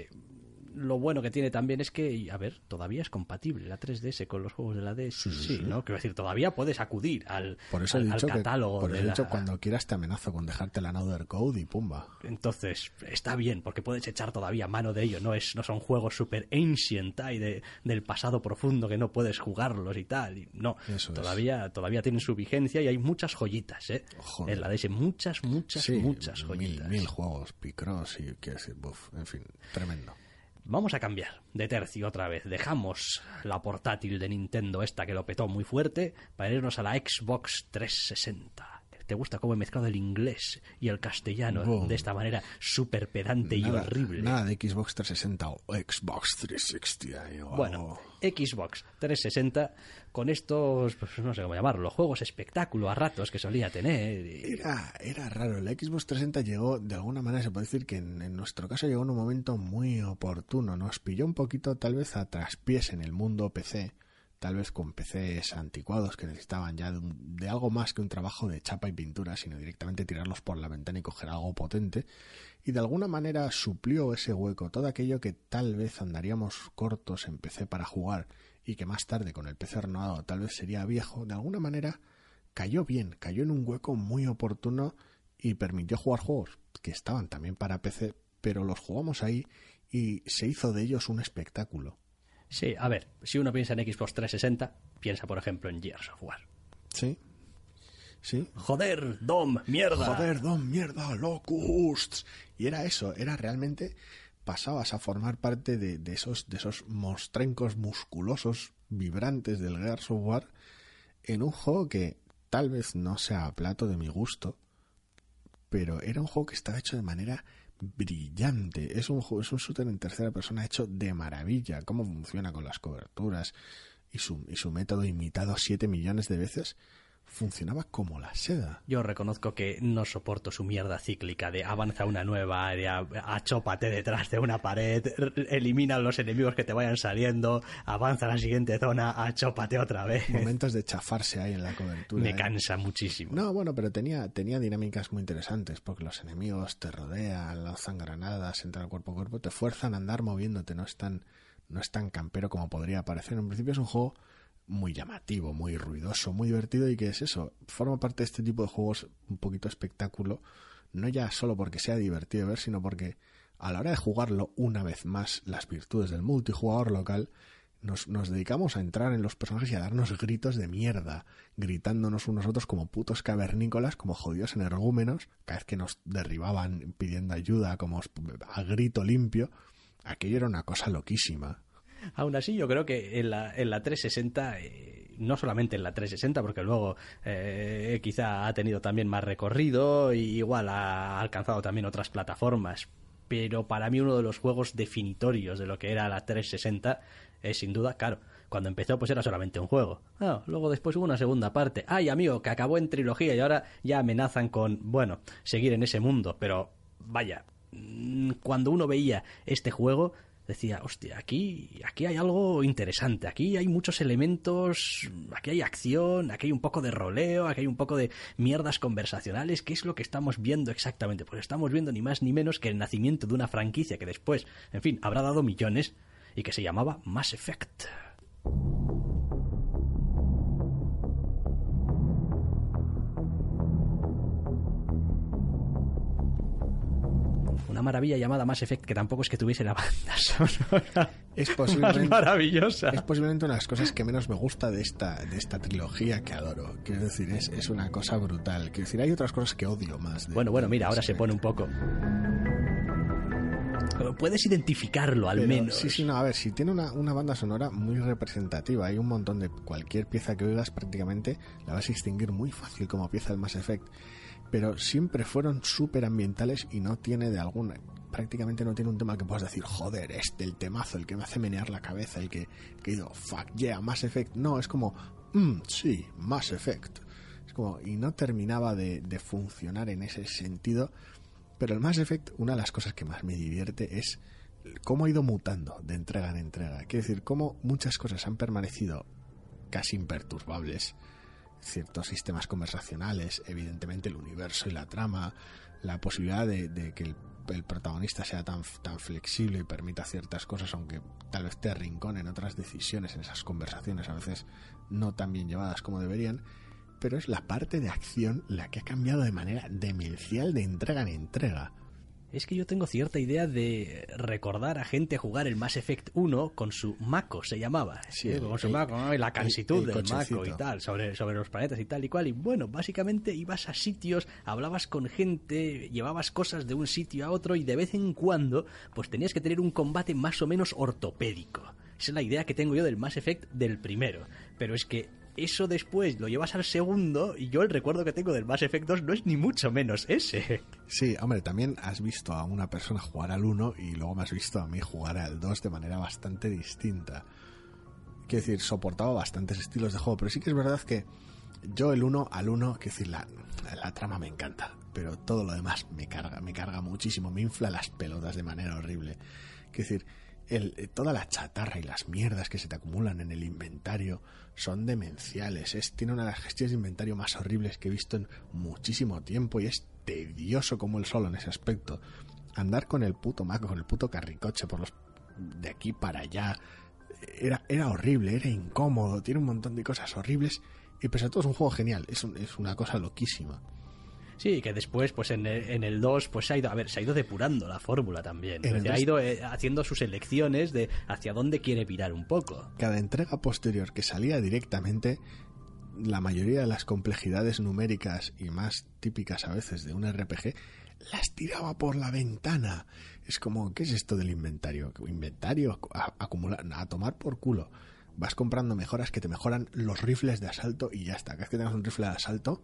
lo bueno que tiene también es que, a ver, todavía es compatible la 3DS con los juegos de la DS. Sí, ¿no? Quiero decir, todavía puedes acudir al, Por eso al, he al dicho que, catálogo por de eso he la... dicho cuando quieras te amenazo con dejarte la Another Code y pumba. Entonces, está bien, porque puedes echar todavía mano de ello. No es no son juegos super ancient ahí de, del pasado profundo que no puedes jugarlos y tal. y no, Eso es. todavía, todavía tienen su vigencia y hay muchas joyitas, ¿eh? Joder. En la DS, muchas, muchas, Sí, muchas joyitas. mil juegos, Picross y qué decir, buf, en fin, tremendo. Vamos a cambiar de tercio otra vez. Dejamos la portátil de Nintendo esta que lo petó muy fuerte para irnos a la Xbox 360. ¿Te gusta cómo he mezclado el inglés y el castellano Boom. de esta manera súper pedante y horrible? nada de Xbox 360 o Xbox 360. ahí, o Bueno. Xbox 360 con estos, pues no sé cómo llamarlo, juegos espectáculo a ratos que solía tener. y- Era, era raro. La Xbox 360 llegó, de alguna manera se puede decir que en, en nuestro caso llegó en un momento muy oportuno. Nos pilló un poquito tal vez a traspiés en el mundo PC. Tal vez con PCs anticuados que necesitaban ya de, un- de algo más que un trabajo de chapa y pintura, sino directamente tirarlos por la ventana y coger algo potente. Y de alguna manera suplió ese hueco, todo aquello que tal vez andaríamos cortos en PC para jugar y que más tarde con el PC renovado tal vez sería viejo, de alguna manera cayó bien, cayó en un hueco muy oportuno y permitió jugar juegos que estaban también para PC, pero los jugamos ahí y se hizo de ellos un espectáculo. Sí, a ver, si uno piensa en Xbox 360, piensa por ejemplo en Gears of War. Sí, sí. Joder, Dom, mierda. Joder, don mierda, locusts. Y era eso, era realmente pasabas a formar parte de, de esos de esos monstrencos musculosos vibrantes del Gears of War en un juego que tal vez no sea a plato de mi gusto, pero era un juego que estaba hecho de manera brillante. Es un juego, es un shooter en tercera persona hecho de maravilla. Cómo funciona con las coberturas y su, y su método imitado siete millones de veces funcionaba como la seda. Yo reconozco que no soporto su mierda cíclica de avanza una nueva área, achópate detrás de una pared, elimina los enemigos que te vayan saliendo, avanza a la siguiente zona, achópate otra vez. Momentos de chafarse ahí en la cobertura. Me ¿eh? cansa muchísimo. No, bueno, pero tenía, tenía dinámicas muy interesantes, porque los enemigos te rodean, lanzan granadas, entran cuerpo a cuerpo, te fuerzan a andar moviéndote, no es tan, no es tan campero como podría parecer. En principio es un juego muy llamativo, muy ruidoso, muy divertido y que es eso, forma parte de este tipo de juegos un poquito espectáculo, no ya solo porque sea divertido ver, sino porque a la hora de jugarlo una vez más las virtudes del multijugador local nos, nos dedicamos a entrar en los personajes y a darnos gritos de mierda, gritándonos unos otros como putos cavernícolas, como jodidos energúmenos, cada vez que nos derribaban pidiendo ayuda, como a grito limpio. Aquello era una cosa loquísima. Aún así, yo creo que en la, en la 360, eh, no solamente en la 360, porque luego eh, quizá ha tenido también más recorrido y igual ha alcanzado también otras plataformas, pero para mí uno de los juegos definitorios de lo que era la 360 es sin duda, claro, cuando empezó pues era solamente un juego. Ah, luego después hubo una segunda parte. Ay, amigo, que acabó en trilogía y ahora ya amenazan con, bueno, seguir en ese mundo, pero vaya, mm, cuando uno veía este juego decía, hostia, aquí, aquí hay algo interesante, aquí hay muchos elementos, aquí hay acción, aquí hay un poco de roleo, aquí hay un poco de mierdas conversacionales, ¿qué es lo que estamos viendo exactamente? Pues estamos viendo ni más ni menos que el nacimiento de una franquicia que después, en fin, habrá dado millones y que se llamaba Mass Effect. Una maravilla llamada Mass Effect que tampoco es que tuviese la banda sonora Es más posiblemente, maravillosa. es posiblemente una de las cosas que menos me gusta de esta, de esta trilogía que adoro. Quiero decir, es, es una cosa brutal. Quiero decir, hay otras cosas que odio más. de- Bueno, bueno, mira, ahora se pone un poco. Pero puedes identificarlo al Pero, menos. Sí, sí, no, a ver, si tiene una, una banda sonora muy representativa, hay un montón de cualquier pieza que oigas prácticamente la vas a distinguir muy fácil como pieza del Mass Effect. Pero siempre fueron súper ambientales y no tiene de alguna. Prácticamente no tiene un tema que puedas decir, joder, este, el temazo, el que me hace menear la cabeza, el que, que digo, fuck yeah, Mass Effect. No, es como mm, sí, Mass Effect. Es como, y no terminaba de, de funcionar en ese sentido. Pero el Mass Effect, una de las cosas que más me divierte es cómo ha ido mutando de entrega en entrega. Quiero decir, cómo muchas cosas han permanecido casi imperturbables. Ciertos sistemas conversacionales, evidentemente el universo y la trama, la posibilidad de, que el, protagonista sea tan, tan flexible y permita ciertas cosas, aunque tal vez te arrincone en otras decisiones, en esas conversaciones a veces no tan bien llevadas como deberían, pero es la parte de acción la que ha cambiado de manera demencial de entrega en entrega es que yo tengo cierta idea de recordar a gente jugar el Mass Effect 1 con su Mako, se llamaba. Sí, con su Mako, y la cansitud del Mako y tal, sobre, sobre los planetas y tal y cual. Y bueno, básicamente ibas a sitios, hablabas con gente, llevabas cosas de un sitio a otro y de vez en cuando pues tenías que tener un combate más o menos ortopédico. Esa es la idea que tengo yo del Mass Effect del primero. Pero es que eso después lo llevas al segundo y yo el recuerdo que tengo del Mass Effect 2 no es ni mucho menos ese. Sí, hombre, también has visto a una persona jugar al 1 y luego me has visto a mí jugar al 2 de manera bastante distinta. Quiero decir, soportaba bastantes estilos de juego, pero sí que es verdad que yo el 1 al 1, quiero decir, la, la trama me encanta, pero todo lo demás me carga, me carga muchísimo, me infla las pelotas de manera horrible. Quiero decir, el, toda la chatarra y las mierdas que se te acumulan en el inventario son demenciales. Es, tiene una de las gestiones de inventario más horribles que he visto en muchísimo tiempo y es tedioso como el solo en ese aspecto. Andar con el puto maco, con el puto carricoche por los de aquí para allá, era, era horrible, era incómodo, tiene un montón de cosas horribles y pese a todo es un juego genial, es, es una cosa loquísima. Sí, que después, pues en el, en el 2, pues se ha ido, a ver, se ha ido depurando la fórmula también. Se ha ido eh, haciendo sus elecciones de hacia dónde quiere virar un poco. Cada entrega posterior que salía directamente, la mayoría de las complejidades numéricas y más típicas a veces de un RPG, las tiraba por la ventana. Es como, ¿qué es esto del inventario? Inventario a, acumular, a tomar por culo. Vas comprando mejoras que te mejoran los rifles de asalto y ya está. Cada vez que tengas un rifle de asalto,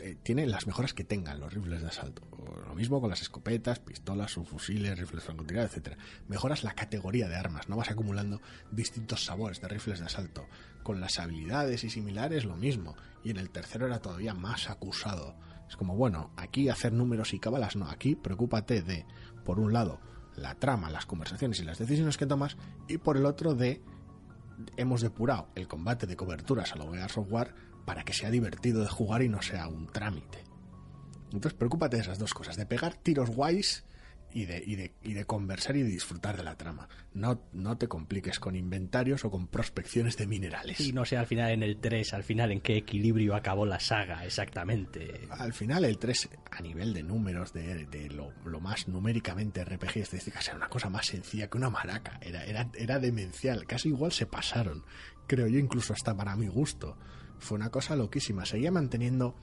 eh, las mejoras que tengan los rifles de asalto. Lo mismo con las escopetas, pistolas, subfusiles, rifles francotiradores, etcétera. Mejoras la categoría de armas, no vas acumulando distintos sabores de rifles de asalto. Con las habilidades y similares lo mismo. Y en el tercero era todavía más acusado. Es como, bueno, aquí hacer números y cabalas no, aquí preocúpate de, por un lado, la trama, las conversaciones y las decisiones que tomas, y por el otro de hemos depurado el combate de coberturas a lo a Software para que sea divertido de jugar y no sea un trámite. Entonces, preocúpate de esas dos cosas, de pegar tiros guays y de, y de, y de conversar y de disfrutar de la trama. No, no te compliques con inventarios o con prospecciones de minerales. Y no sé al final en el 3, al final en qué equilibrio acabó la saga exactamente. Al final el 3, a nivel de números, de, de lo, lo, más numéricamente RPG y estadísticas, era una cosa más sencilla que una maraca. Era, era, era demencial. Casi igual se pasaron. Creo yo, incluso hasta para mi gusto fue una cosa loquísima. Seguía manteniendo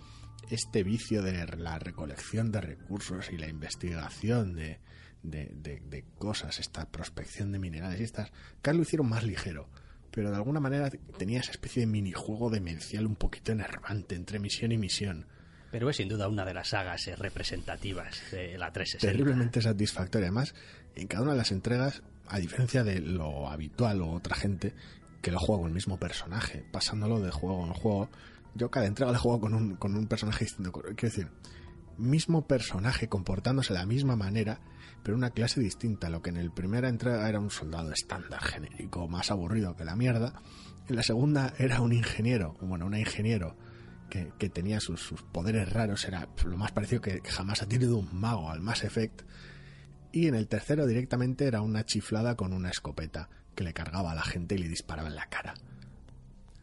este vicio de la recolección de recursos y la investigación de, de, cosas, esta prospección de minerales y estas, cada lo hicieron más ligero. Pero de alguna manera tenía esa especie de minijuego demencial un poquito enervante entre misión y misión. Pero es sin duda una de las sagas eh, representativas de la 360. Terriblemente satisfactoria. Además, en cada una de las entregas, a diferencia de lo habitual o otra gente, que lo juego con el mismo personaje, pasándolo de juego en juego. Yo cada entrega la juego con un, con un personaje distinto. Quiero decir, mismo personaje comportándose de la misma manera, pero una clase distinta. Lo que en el primera entrega era un soldado estándar, genérico, más aburrido que la mierda. En la segunda era un ingeniero, bueno, un ingeniero que, que tenía sus, sus, poderes raros, era lo más parecido que jamás ha tenido un mago al Mass Effect. Y en el tercero directamente era una chiflada con una escopeta que le cargaba a la gente y le disparaba en la cara.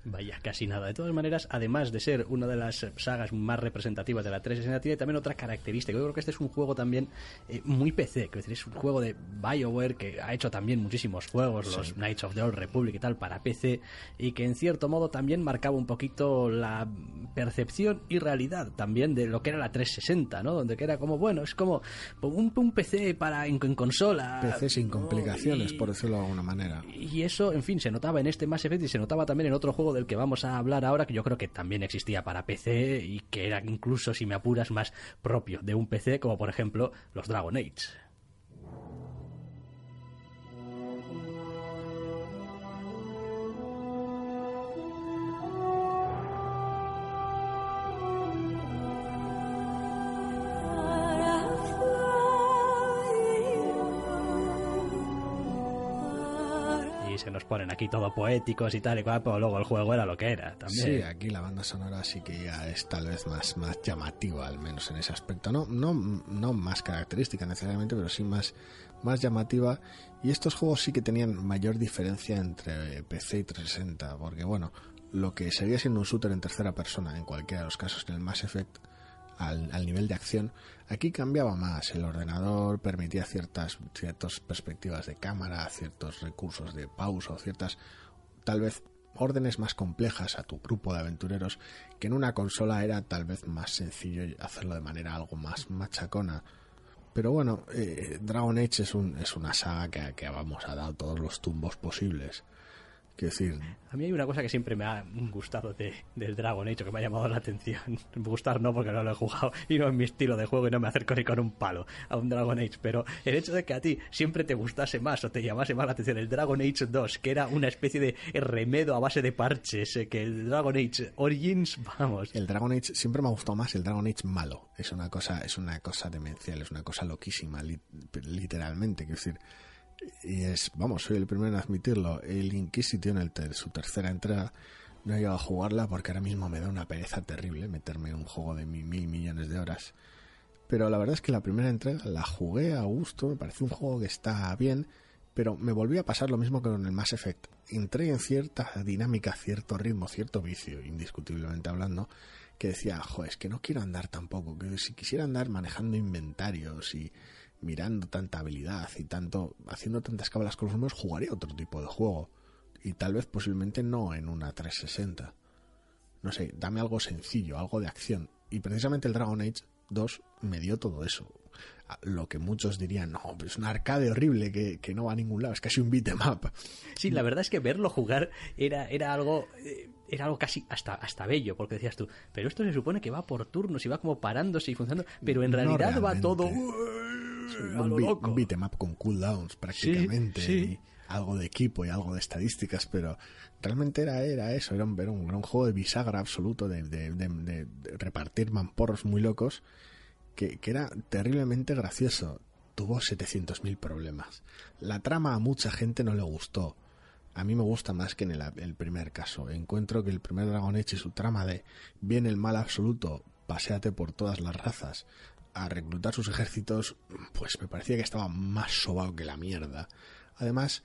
Vaya, casi nada. De todas maneras, además de ser una de las sagas más representativas de la 360, tiene también otra característica. Yo creo que este es un juego también eh, muy PC, que es un juego de BioWare que ha hecho también muchísimos juegos, los Knights of the Old Republic y tal, para PC, y que en cierto modo también marcaba un poquito la percepción y realidad también de lo que era la 360, ¿no? Donde que era como, bueno, es como un, un PC para en, consola. PC sin complicaciones, por decirlo de alguna manera. Y eso, en fin, se notaba en este Mass Effect y se notaba también en otro juego del que vamos a hablar ahora, que yo creo que también existía para PC y que era incluso, si me apuras, más propio de un PC, como por ejemplo los Dragon Age. Ponen aquí todo poéticos y tal y cual, pero luego el juego era lo que era también. Sí, aquí la banda sonora sí que ya es tal vez más, más llamativa, al menos en ese aspecto. No, no, no más característica necesariamente, pero sí más, más llamativa. Y estos juegos sí que tenían mayor diferencia entre PC y 360, porque bueno, lo que seguía siendo un shooter en tercera persona, en cualquiera de los casos, en el Mass Effect, al, nivel de acción, aquí cambiaba más. El ordenador permitía ciertas, ciertas perspectivas de cámara, ciertos recursos de pausa o ciertas, tal vez, órdenes más complejas a tu grupo de aventureros, que en una consola era tal vez más sencillo hacerlo de manera algo más machacona. Pero bueno, eh, Dragon Age es, un, es una saga que, que vamos a dar todos los tumbos posibles decir... A mí hay una cosa que siempre me ha gustado de, del Dragon Age, que me ha llamado la atención. Gustar no, porque no lo he jugado y no es mi estilo de juego y no me acerco ni con un palo a un Dragon Age. Pero el hecho de que a ti siempre te gustase más o te llamase más la atención el Dragon Age 2, que era una especie de remedo a base de parches, eh, que el Dragon Age Origins, vamos. El Dragon Age siempre me ha gustado más el Dragon Age malo. Es una cosa, es una cosa demencial, es una cosa loquísima, literalmente. Quiero decir y es, vamos, soy el primero en admitirlo, el Inquisition, el su tercera entrada, no he llegado a jugarla porque ahora mismo me da una pereza terrible meterme en un juego de mil, mil millones de horas. Pero la verdad es que la primera entrega la jugué a gusto, me parece un juego que está bien, pero me volví a pasar lo mismo que con el Mass Effect. Entré en cierta dinámica, cierto ritmo, cierto vicio, indiscutiblemente hablando, que decía, jo, es que no quiero andar tampoco, que si quisiera andar manejando inventarios y mirando tanta habilidad y tanto haciendo tantas cábalas con los números jugaría otro tipo de juego. Y tal vez posiblemente no en una 360 no sé dame algo sencillo algo de acción. Y precisamente el Dragon Age 2 me dio todo eso. Lo que muchos dirían, no, es un arcade horrible que, que, no va a ningún lado, es casi un beat'em up. Sí, la verdad es que verlo jugar era, era algo eh, era algo casi hasta, hasta bello, porque decías tú, pero esto se supone que va por turnos y va como parándose y funcionando, pero en realidad va todo un, beat'em up con cooldowns prácticamente. Y algo de equipo y algo de estadísticas, pero realmente era, era eso, era un, era un, juego de bisagra absoluto, de, de, repartir mamporros muy locos, que, que era terriblemente gracioso. Tuvo 700.000 problemas. La trama a mucha gente no le gustó. A mí me gusta más que en el, el, primer caso. Encuentro que el primer Dragon Age y su trama de bien el mal absoluto, paséate por todas las razas, a reclutar sus ejércitos, pues me parecía que estaba más sobado que la mierda. Además,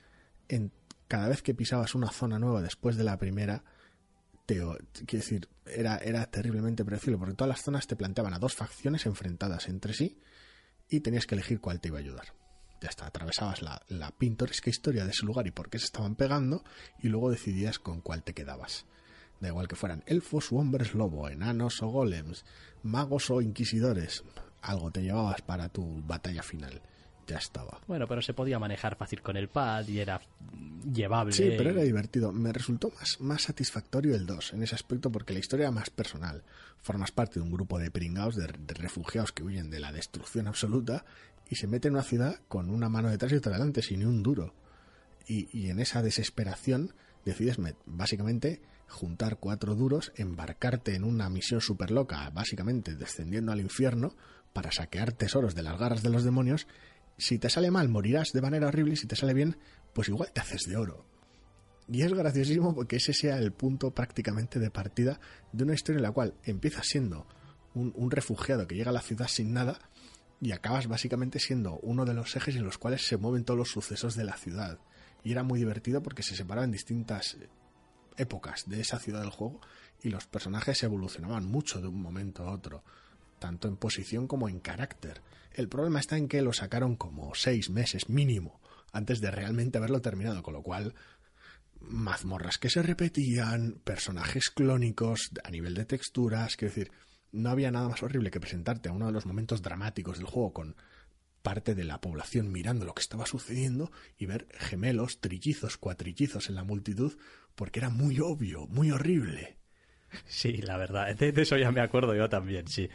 en, cada vez que pisabas una zona nueva después de la primera, te, quiero decir, era, era terriblemente predecible, porque todas las zonas te planteaban a dos facciones enfrentadas entre sí y tenías que elegir cuál te iba a ayudar. Ya está, atravesabas la, la pintoresca historia de ese lugar y por qué se estaban pegando, y luego decidías con cuál te quedabas. Da igual que fueran elfos u hombres lobo, enanos o golems, magos o inquisidores, algo te llevabas para tu batalla final. Ya estaba. Bueno, pero se podía manejar fácil con el pad y era llevable. Sí, pero era divertido. Me resultó más, más satisfactorio el 2 en ese aspecto porque la historia era más personal. Formas parte de un grupo de pringados, de, refugiados que huyen de la destrucción absoluta y se meten en una ciudad con una mano detrás y otra delante, sin ni un duro. Y, y en esa desesperación decides básicamente juntar cuatro duros, embarcarte en una misión súper loca, básicamente descendiendo al infierno, para saquear tesoros de las garras de los demonios, si te sale mal morirás de manera horrible y si te sale bien, pues igual te haces de oro. Y es graciosísimo porque ese sea el punto prácticamente de partida de una historia en la cual empiezas siendo un, refugiado que llega a la ciudad sin nada y acabas básicamente siendo uno de los ejes en los cuales se mueven todos los sucesos de la ciudad. Y era muy divertido porque se separaban distintas épocas de esa ciudad del juego y los personajes evolucionaban mucho de un momento a otro tanto en posición como en carácter. El problema está en que lo sacaron como seis meses mínimo antes de realmente haberlo terminado, con lo cual mazmorras que se repetían, personajes clónicos a nivel de texturas, quiero decir, no había nada más horrible que presentarte a uno de los momentos dramáticos del juego con parte de la población mirando lo que estaba sucediendo y ver gemelos, trillizos, cuatrillizos en la multitud, porque era muy obvio, muy horrible. Sí, la verdad, de, eso ya me acuerdo yo también, sí.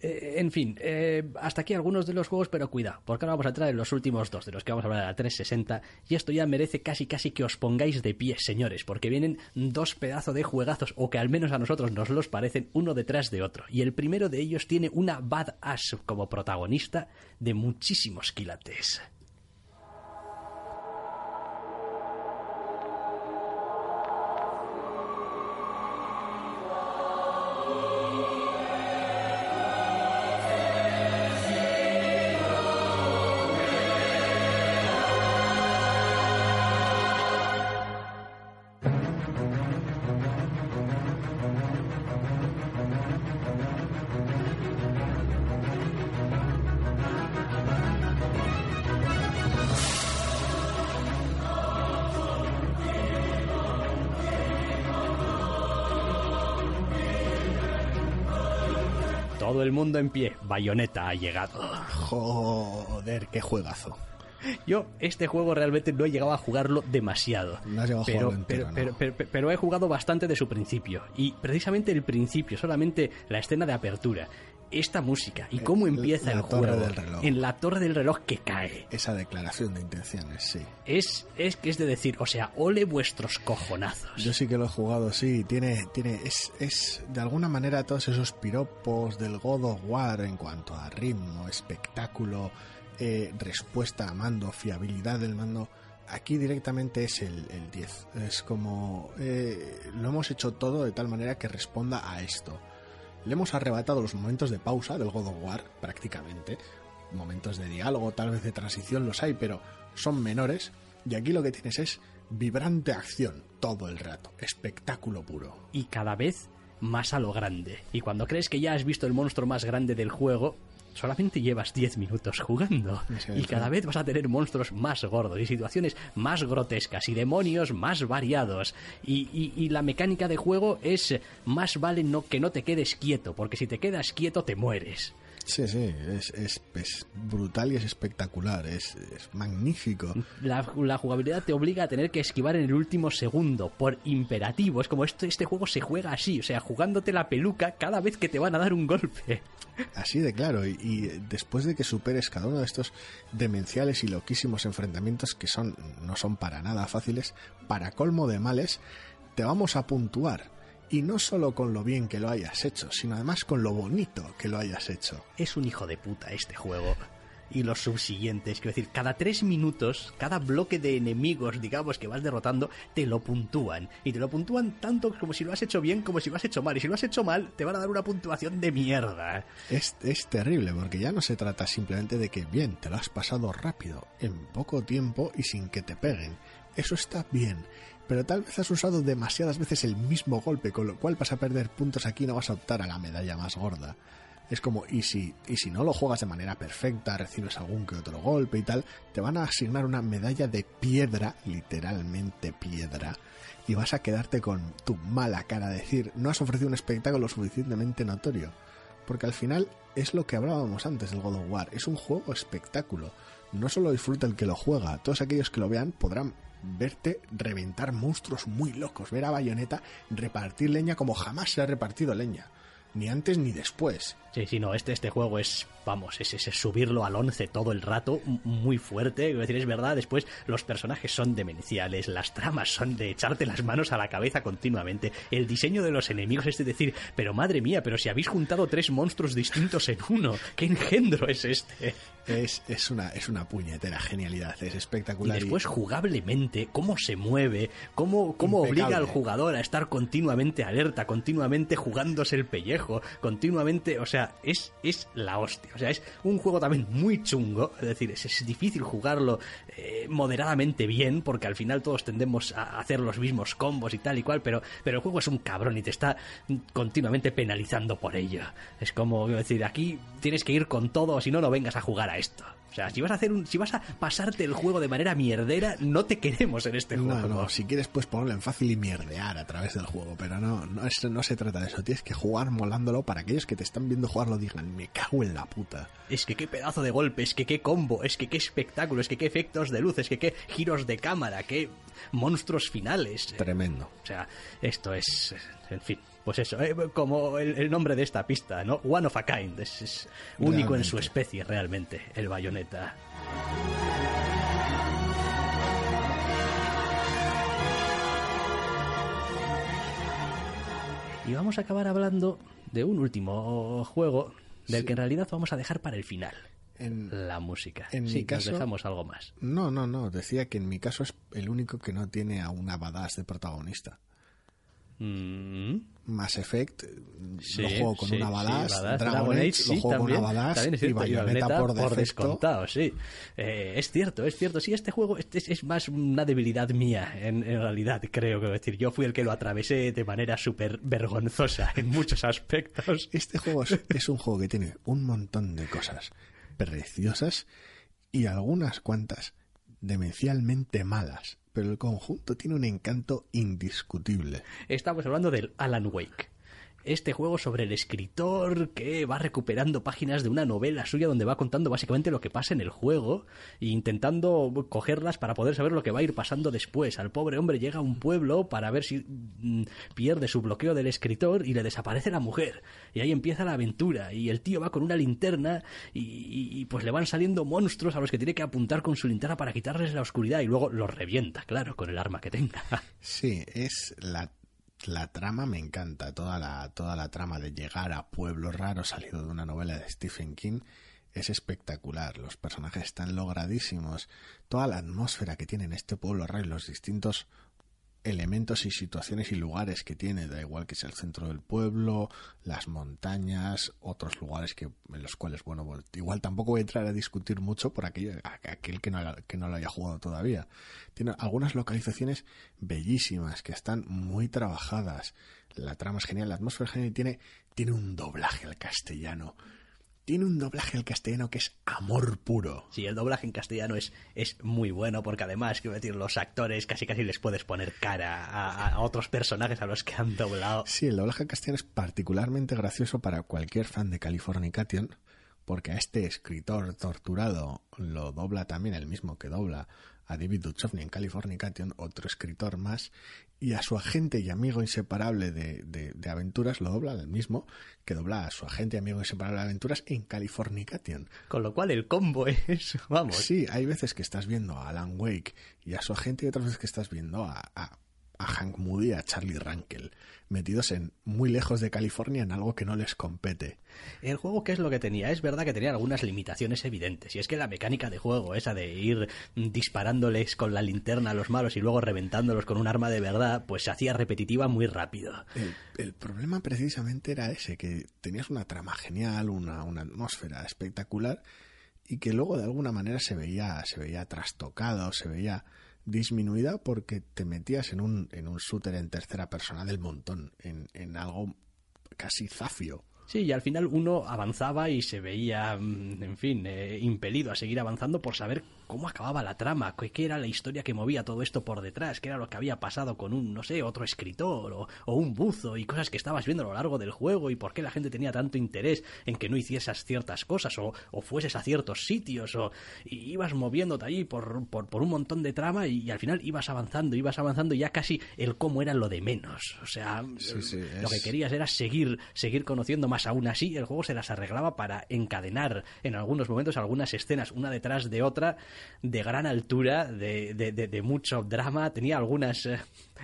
Eh, en fin, eh, hasta aquí algunos de los juegos, pero cuida, porque ahora vamos a entrar en los últimos dos, de los que vamos a hablar de la 360, y esto ya merece casi casi que os pongáis de pie, señores, porque vienen dos pedazos de juegazos, o que al menos a nosotros nos los parecen uno detrás de otro, y el primero de ellos tiene una badass como protagonista de muchísimos quilates. Mundo en pie. Bayonetta ha llegado. Joder, qué juegazo. Yo este juego realmente no he llegado a jugarlo demasiado. No has llegado a pero, jugarlo entero, pero, ¿no? pero, pero- pero he jugado bastante de su principio. Y precisamente el principio, solamente la escena de apertura, esta música y cómo Eh, empieza la el juego del reloj. en la torre del reloj que cae. Esa declaración de intenciones, sí. Es, es que es de decir, o sea, ole vuestros cojonazos. Yo sí que lo he jugado, sí. Tiene, tiene, es, es de alguna manera todos esos piropos del God of War en cuanto a ritmo, espectáculo, eh, respuesta a mando, fiabilidad del mando. Aquí directamente es el, el 10. Es como eh, lo hemos hecho todo de tal manera que responda a esto. Le hemos arrebatado los momentos de pausa del God of War, prácticamente. Momentos de diálogo, tal vez de transición los hay, pero son menores. Y aquí lo que tienes es vibrante acción todo el rato. Espectáculo puro. y cada vez más a lo grande. Y cuando crees que ya has visto el monstruo más grande del juego, solamente llevas 10 minutos jugando. Sí, Y sí. cada vez vas a tener monstruos más gordos y situaciones más grotescas y demonios más variados. Y, y- y la mecánica de juego es más vale no que no te quedes quieto, porque si te quedas quieto te mueres. Sí, sí, es, es, es brutal y es espectacular. Es, es magnífico. La, la jugabilidad te obliga a tener que esquivar en el último segundo, por imperativo. Es como esto, este juego se juega así, o sea, jugándote la peluca cada vez que te van a dar un golpe. Así de claro, y, y después de que superes cada uno de estos demenciales y loquísimos enfrentamientos que son no son para nada fáciles, para colmo de males, te vamos a puntuar. Y no solo con lo bien que lo hayas hecho, sino además con lo bonito que lo hayas hecho. Es un hijo de puta este juego. Y los subsiguientes, quiero decir, cada tres minutos, cada bloque de enemigos, digamos, que vas derrotando, te lo puntúan. Y te lo puntúan tanto como si lo has hecho bien como si lo has hecho mal. Y si lo has hecho mal, te van a dar una puntuación de mierda. Es, es terrible porque ya no se trata simplemente de que bien, te lo has pasado rápido, en poco tiempo y sin que te peguen. Eso está bien, pero tal vez has usado demasiadas veces el mismo golpe, con lo cual vas a perder puntos aquí y no vas a optar a la medalla más gorda. Es como, y si, y si no lo juegas de manera perfecta, recibes algún que otro golpe y tal, te van a asignar una medalla de piedra, literalmente piedra, y vas a quedarte con tu mala cara, decir, no has ofrecido un espectáculo suficientemente notorio. Porque al final es lo que hablábamos antes del God of War, es un juego espectáculo. No solo disfruta el que lo juega, todos aquellos que lo vean podrán verte reventar monstruos muy locos, ver a Bayonetta repartir leña como jamás se ha repartido leña, ni antes ni después. Sí, sí, no, este, este juego es, vamos, es, es- subirlo al 11 todo el rato, muy fuerte. Decir, es verdad, después los personajes son demenciales, las tramas son de echarte las manos a la cabeza continuamente, el diseño de los enemigos es de decir, pero madre mía, pero si habéis juntado tres monstruos distintos en uno, ¿qué engendro es este? Es, es, una, es una puñetera genialidad, es espectacular. y- después jugablemente, cómo se mueve, cómo, cómo obliga al jugador a estar continuamente alerta, continuamente jugándose el pellejo, continuamente, o sea, es, es la hostia. O sea, es un juego también muy chungo, es decir, es, es difícil jugarlo eh, moderadamente bien, porque al final todos tendemos a hacer los mismos combos y tal y cual, pero, pero el juego es un cabrón y te está continuamente penalizando por ello. Es como, quiero decir, aquí tienes que ir con todo, o si no, no vengas a jugar a esto. O sea, si vas a hacer un, si vas a pasarte el juego de manera mierdera, no te queremos en este No, juego. no, si quieres puedes ponerlo en fácil y mierdear a través del juego, pero no, no, es- no se trata de eso, tienes que jugar molándolo para aquellos que te están viendo jugarlo digan, me cago en la puta. Es que qué pedazo de golpe, es que qué combo, es que qué espectáculo, es que qué efectos de luz, es que qué giros de cámara, qué monstruos finales. Tremendo. O sea, esto es, en fin, pues eso, eh, como el, el nombre de esta pista, ¿no? One of a kind, es, es único en su especie realmente, el bayoneta. Y vamos a acabar hablando de un último juego del Sí. que en realidad vamos a dejar para el final. En- La música. en sí, mi nos caso- dejamos algo más. No, no, no, decía que en mi caso es el único que no tiene a una badass de protagonista. Mm. Mass Effect Sí, lo juego con sí, una sí, badass, badass, Dragon, Age, lo juego también, con una badass también es y Bayonetta por defecto. descontado, sí. Eh, es cierto, es cierto. Sí, este juego este es, es más una debilidad mía, en, en realidad, creo que decir. Yo fui el que lo atravesé de manera súper vergonzosa en muchos aspectos. Este juego es, es un juego que tiene un montón de cosas preciosas y algunas cuantas demencialmente malas, pero el conjunto tiene un encanto indiscutible. Estamos hablando del Alan Wake. Este juego sobre el escritor que va recuperando páginas de una novela suya donde va contando básicamente lo que pasa en el juego e intentando cogerlas para poder saber lo que va a ir pasando después. Al pobre hombre llega a un pueblo para ver si mm, pierde su bloqueo del escritor y le desaparece la mujer. Y ahí empieza la aventura y el tío va con una linterna y, y pues le van saliendo monstruos a los que tiene que apuntar con su linterna para quitarles la oscuridad y luego los revienta, claro, con el arma que tenga. Sí, es la la trama me encanta, toda la, toda la trama de llegar a pueblos raros salido de una novela de Stephen King es espectacular, los personajes están logradísimos, toda la atmósfera que tiene este pueblo raro y los distintos elementos y situaciones y lugares que tiene, da igual que sea el centro del pueblo, las montañas, otros lugares que en los cuales, bueno, pues, igual tampoco voy a entrar a discutir mucho por aquello, aquel que no, que no lo haya jugado todavía. Tiene algunas localizaciones bellísimas que están muy trabajadas. La trama es genial, la atmósfera es genial y tiene, tiene un doblaje al castellano tiene un doblaje al castellano que es amor puro. Sí, el doblaje en castellano es, es muy bueno porque además, quiero decir, los actores casi casi les puedes poner cara a, otros personajes a los que han doblado. Sí, el doblaje en castellano es particularmente gracioso para cualquier fan de Californication porque a este escritor torturado lo dobla también el mismo que dobla a David Duchovny en Californication, otro escritor más, y a su agente y amigo inseparable de, de, aventuras lo dobla el mismo que dobla a su agente y amigo inseparable de aventuras en Californication. Con lo cual el combo es, vamos. Sí, hay veces que estás viendo a Alan Wake y a su agente y otras veces que estás viendo a, a a Hank Moody y a Charlie Rankel, metidos en muy lejos de California en algo que no les compete. El juego, ¿qué es lo que tenía? Es verdad que tenía algunas limitaciones evidentes, y es que la mecánica de juego, esa de ir disparándoles con la linterna a los malos y luego reventándolos con un arma de verdad, pues se hacía repetitiva muy rápido. El, problema precisamente era ese, que tenías una trama genial, una, una atmósfera espectacular, y que luego de alguna manera se veía, se veía trastocado, se veía disminuida porque te metías en un, en un shooter en tercera persona del montón, en, en algo casi zafio. Sí, y al final uno avanzaba y se veía, mm, en fin, eh, impelido a seguir avanzando por saber cómo acababa la trama, qué era la historia que movía todo esto por detrás, qué era lo que había pasado con un, no sé, otro escritor o, un buzo y cosas que estabas viendo a lo largo del juego y por qué la gente tenía tanto interés en que no hicieses ciertas cosas o, o fueses a ciertos sitios o ibas moviéndote ahí por, por, un montón de trama y, al final ibas avanzando, ibas avanzando y ya casi el cómo era lo de menos. O sea, lo que querías era seguir, seguir conociendo más aún así, el juego se las arreglaba para encadenar en algunos momentos algunas escenas una detrás de otra de gran altura, de, de, mucho drama. Tenía algunas eh,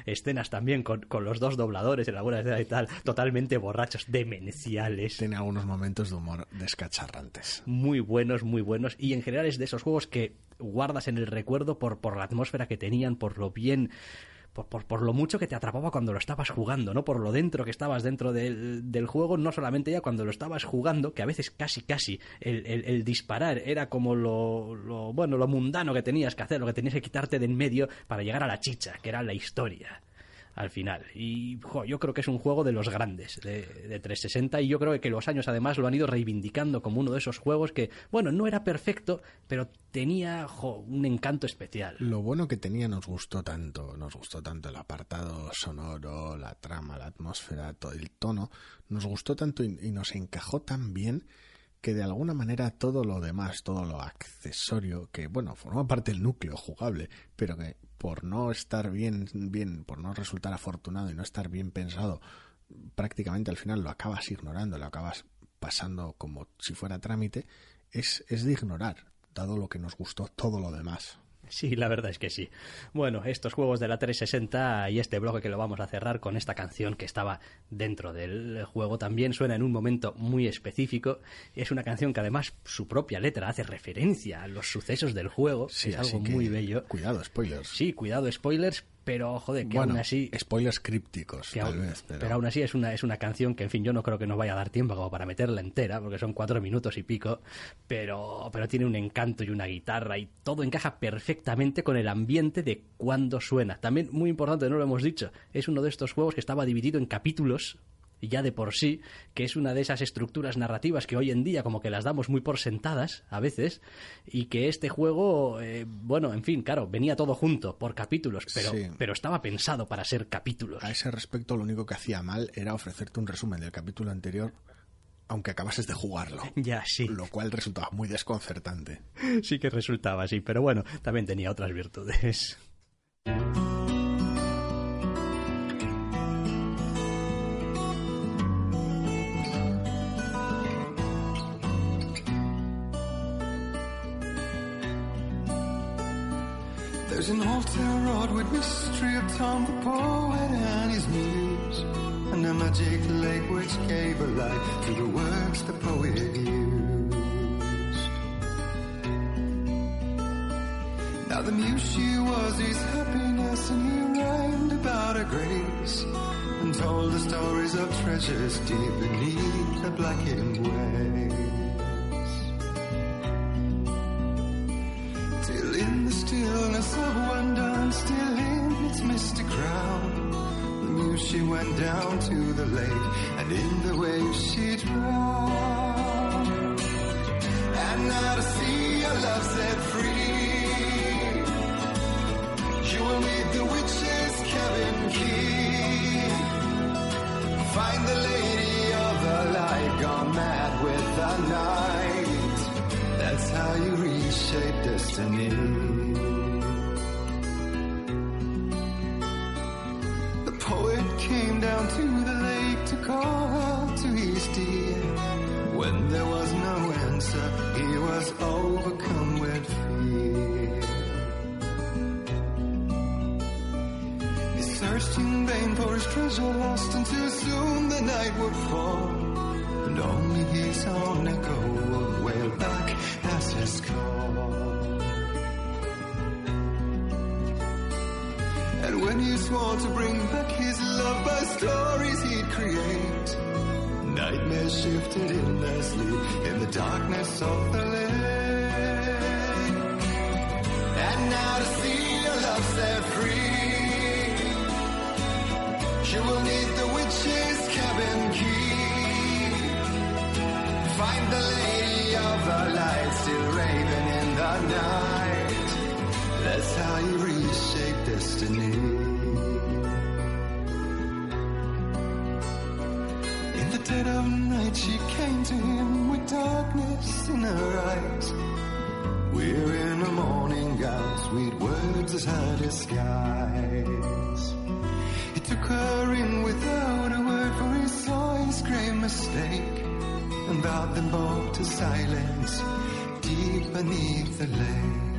escenas también con, con, los dos dobladores en algunas escenas y tal, totalmente borrachos, demenciales. Tiene algunos momentos de humor descacharrantes. Muy buenos, muy buenos. Y en general es de esos juegos que guardas en el recuerdo por, por la atmósfera que tenían, por lo bien por, por, lo mucho que te atrapaba cuando lo estabas jugando, ¿no? Por lo dentro que estabas dentro del, del juego, no solamente ya cuando lo estabas jugando, que a veces casi, casi el, el, disparar era como lo, lo, bueno, lo mundano que tenías que hacer, lo que tenías que quitarte de en medio para llegar a la chicha, que era la historia al final. Y yo creo que es un juego de los grandes de, 360 y yo creo que los años además lo han ido reivindicando como uno de esos juegos que, bueno, no era perfecto, pero tenía un encanto especial. Lo bueno que tenía nos gustó tanto, nos gustó tanto el apartado sonoro, la trama, la atmósfera, todo el tono, nos gustó tanto y, nos encajó tan bien que de alguna manera todo lo demás, todo lo accesorio, que bueno, forma parte del núcleo jugable, pero que por no estar bien, bien, por no resultar afortunado y no estar bien pensado, prácticamente al final lo acabas ignorando, lo acabas pasando como si fuera trámite, es, es de ignorar, dado lo que nos gustó todo lo demás. Sí, la verdad es que sí. Bueno, estos juegos de la 360 y este blog que lo vamos a cerrar con esta canción que estaba dentro del juego también suena en un momento muy específico. Es una canción que además su propia letra hace referencia a los sucesos del juego. Sí, es algo muy bello. Cuidado, spoilers. Sí, cuidado, spoilers, pero joder, que aún así. Spoilers crípticos, tal vez. Pero... aún así es una, es una canción que, en fin, yo no creo que nos vaya a dar tiempo como para meterla entera, porque son cuatro minutos y pico, pero, pero tiene un encanto y una guitarra y todo encaja perfectamente con el ambiente de cuando suena. También, muy importante, no lo hemos dicho, es uno de estos juegos que estaba dividido en capítulos ya de por sí, que es una de esas estructuras narrativas que hoy en día como que las damos muy por sentadas a veces, y que este juego, eh, bueno, en fin, claro, venía todo junto por capítulos, pero, pero estaba pensado para ser capítulos. A ese respecto, lo único que hacía mal era ofrecerte un resumen del capítulo anterior aunque acabases de jugarlo. Ya, sí. Lo cual resultaba muy desconcertante. Sí que resultaba así, pero bueno, también tenía otras virtudes. Town road with mystery of Tom the poet and his muse, and a magic lake which gave a light to the works the poet used. Now the muse she was his happiness, and he rhymed about her grace, and told the stories of treasures deep beneath the blackened waves. Went down to the lake, and in the waves she drowned. And now to see your love set free, you will meet the witch's cabin key. Find the lady of the light, gone mad with the night. That's how you reshape destiny. Swore to bring back his love by stories he'd create, nightmares shifted sleep in the darkness of the lake. And now to see your love set free, you will need the witch's cabin key. Find the lady of the light still raving in the night. That's how you dead of night, she came to him with darkness in her eyes. We're in a morning gown, sweet words as as skies. He took her in without a word, for he saw his grave mistake, and vowed them both to silence deep beneath the lake.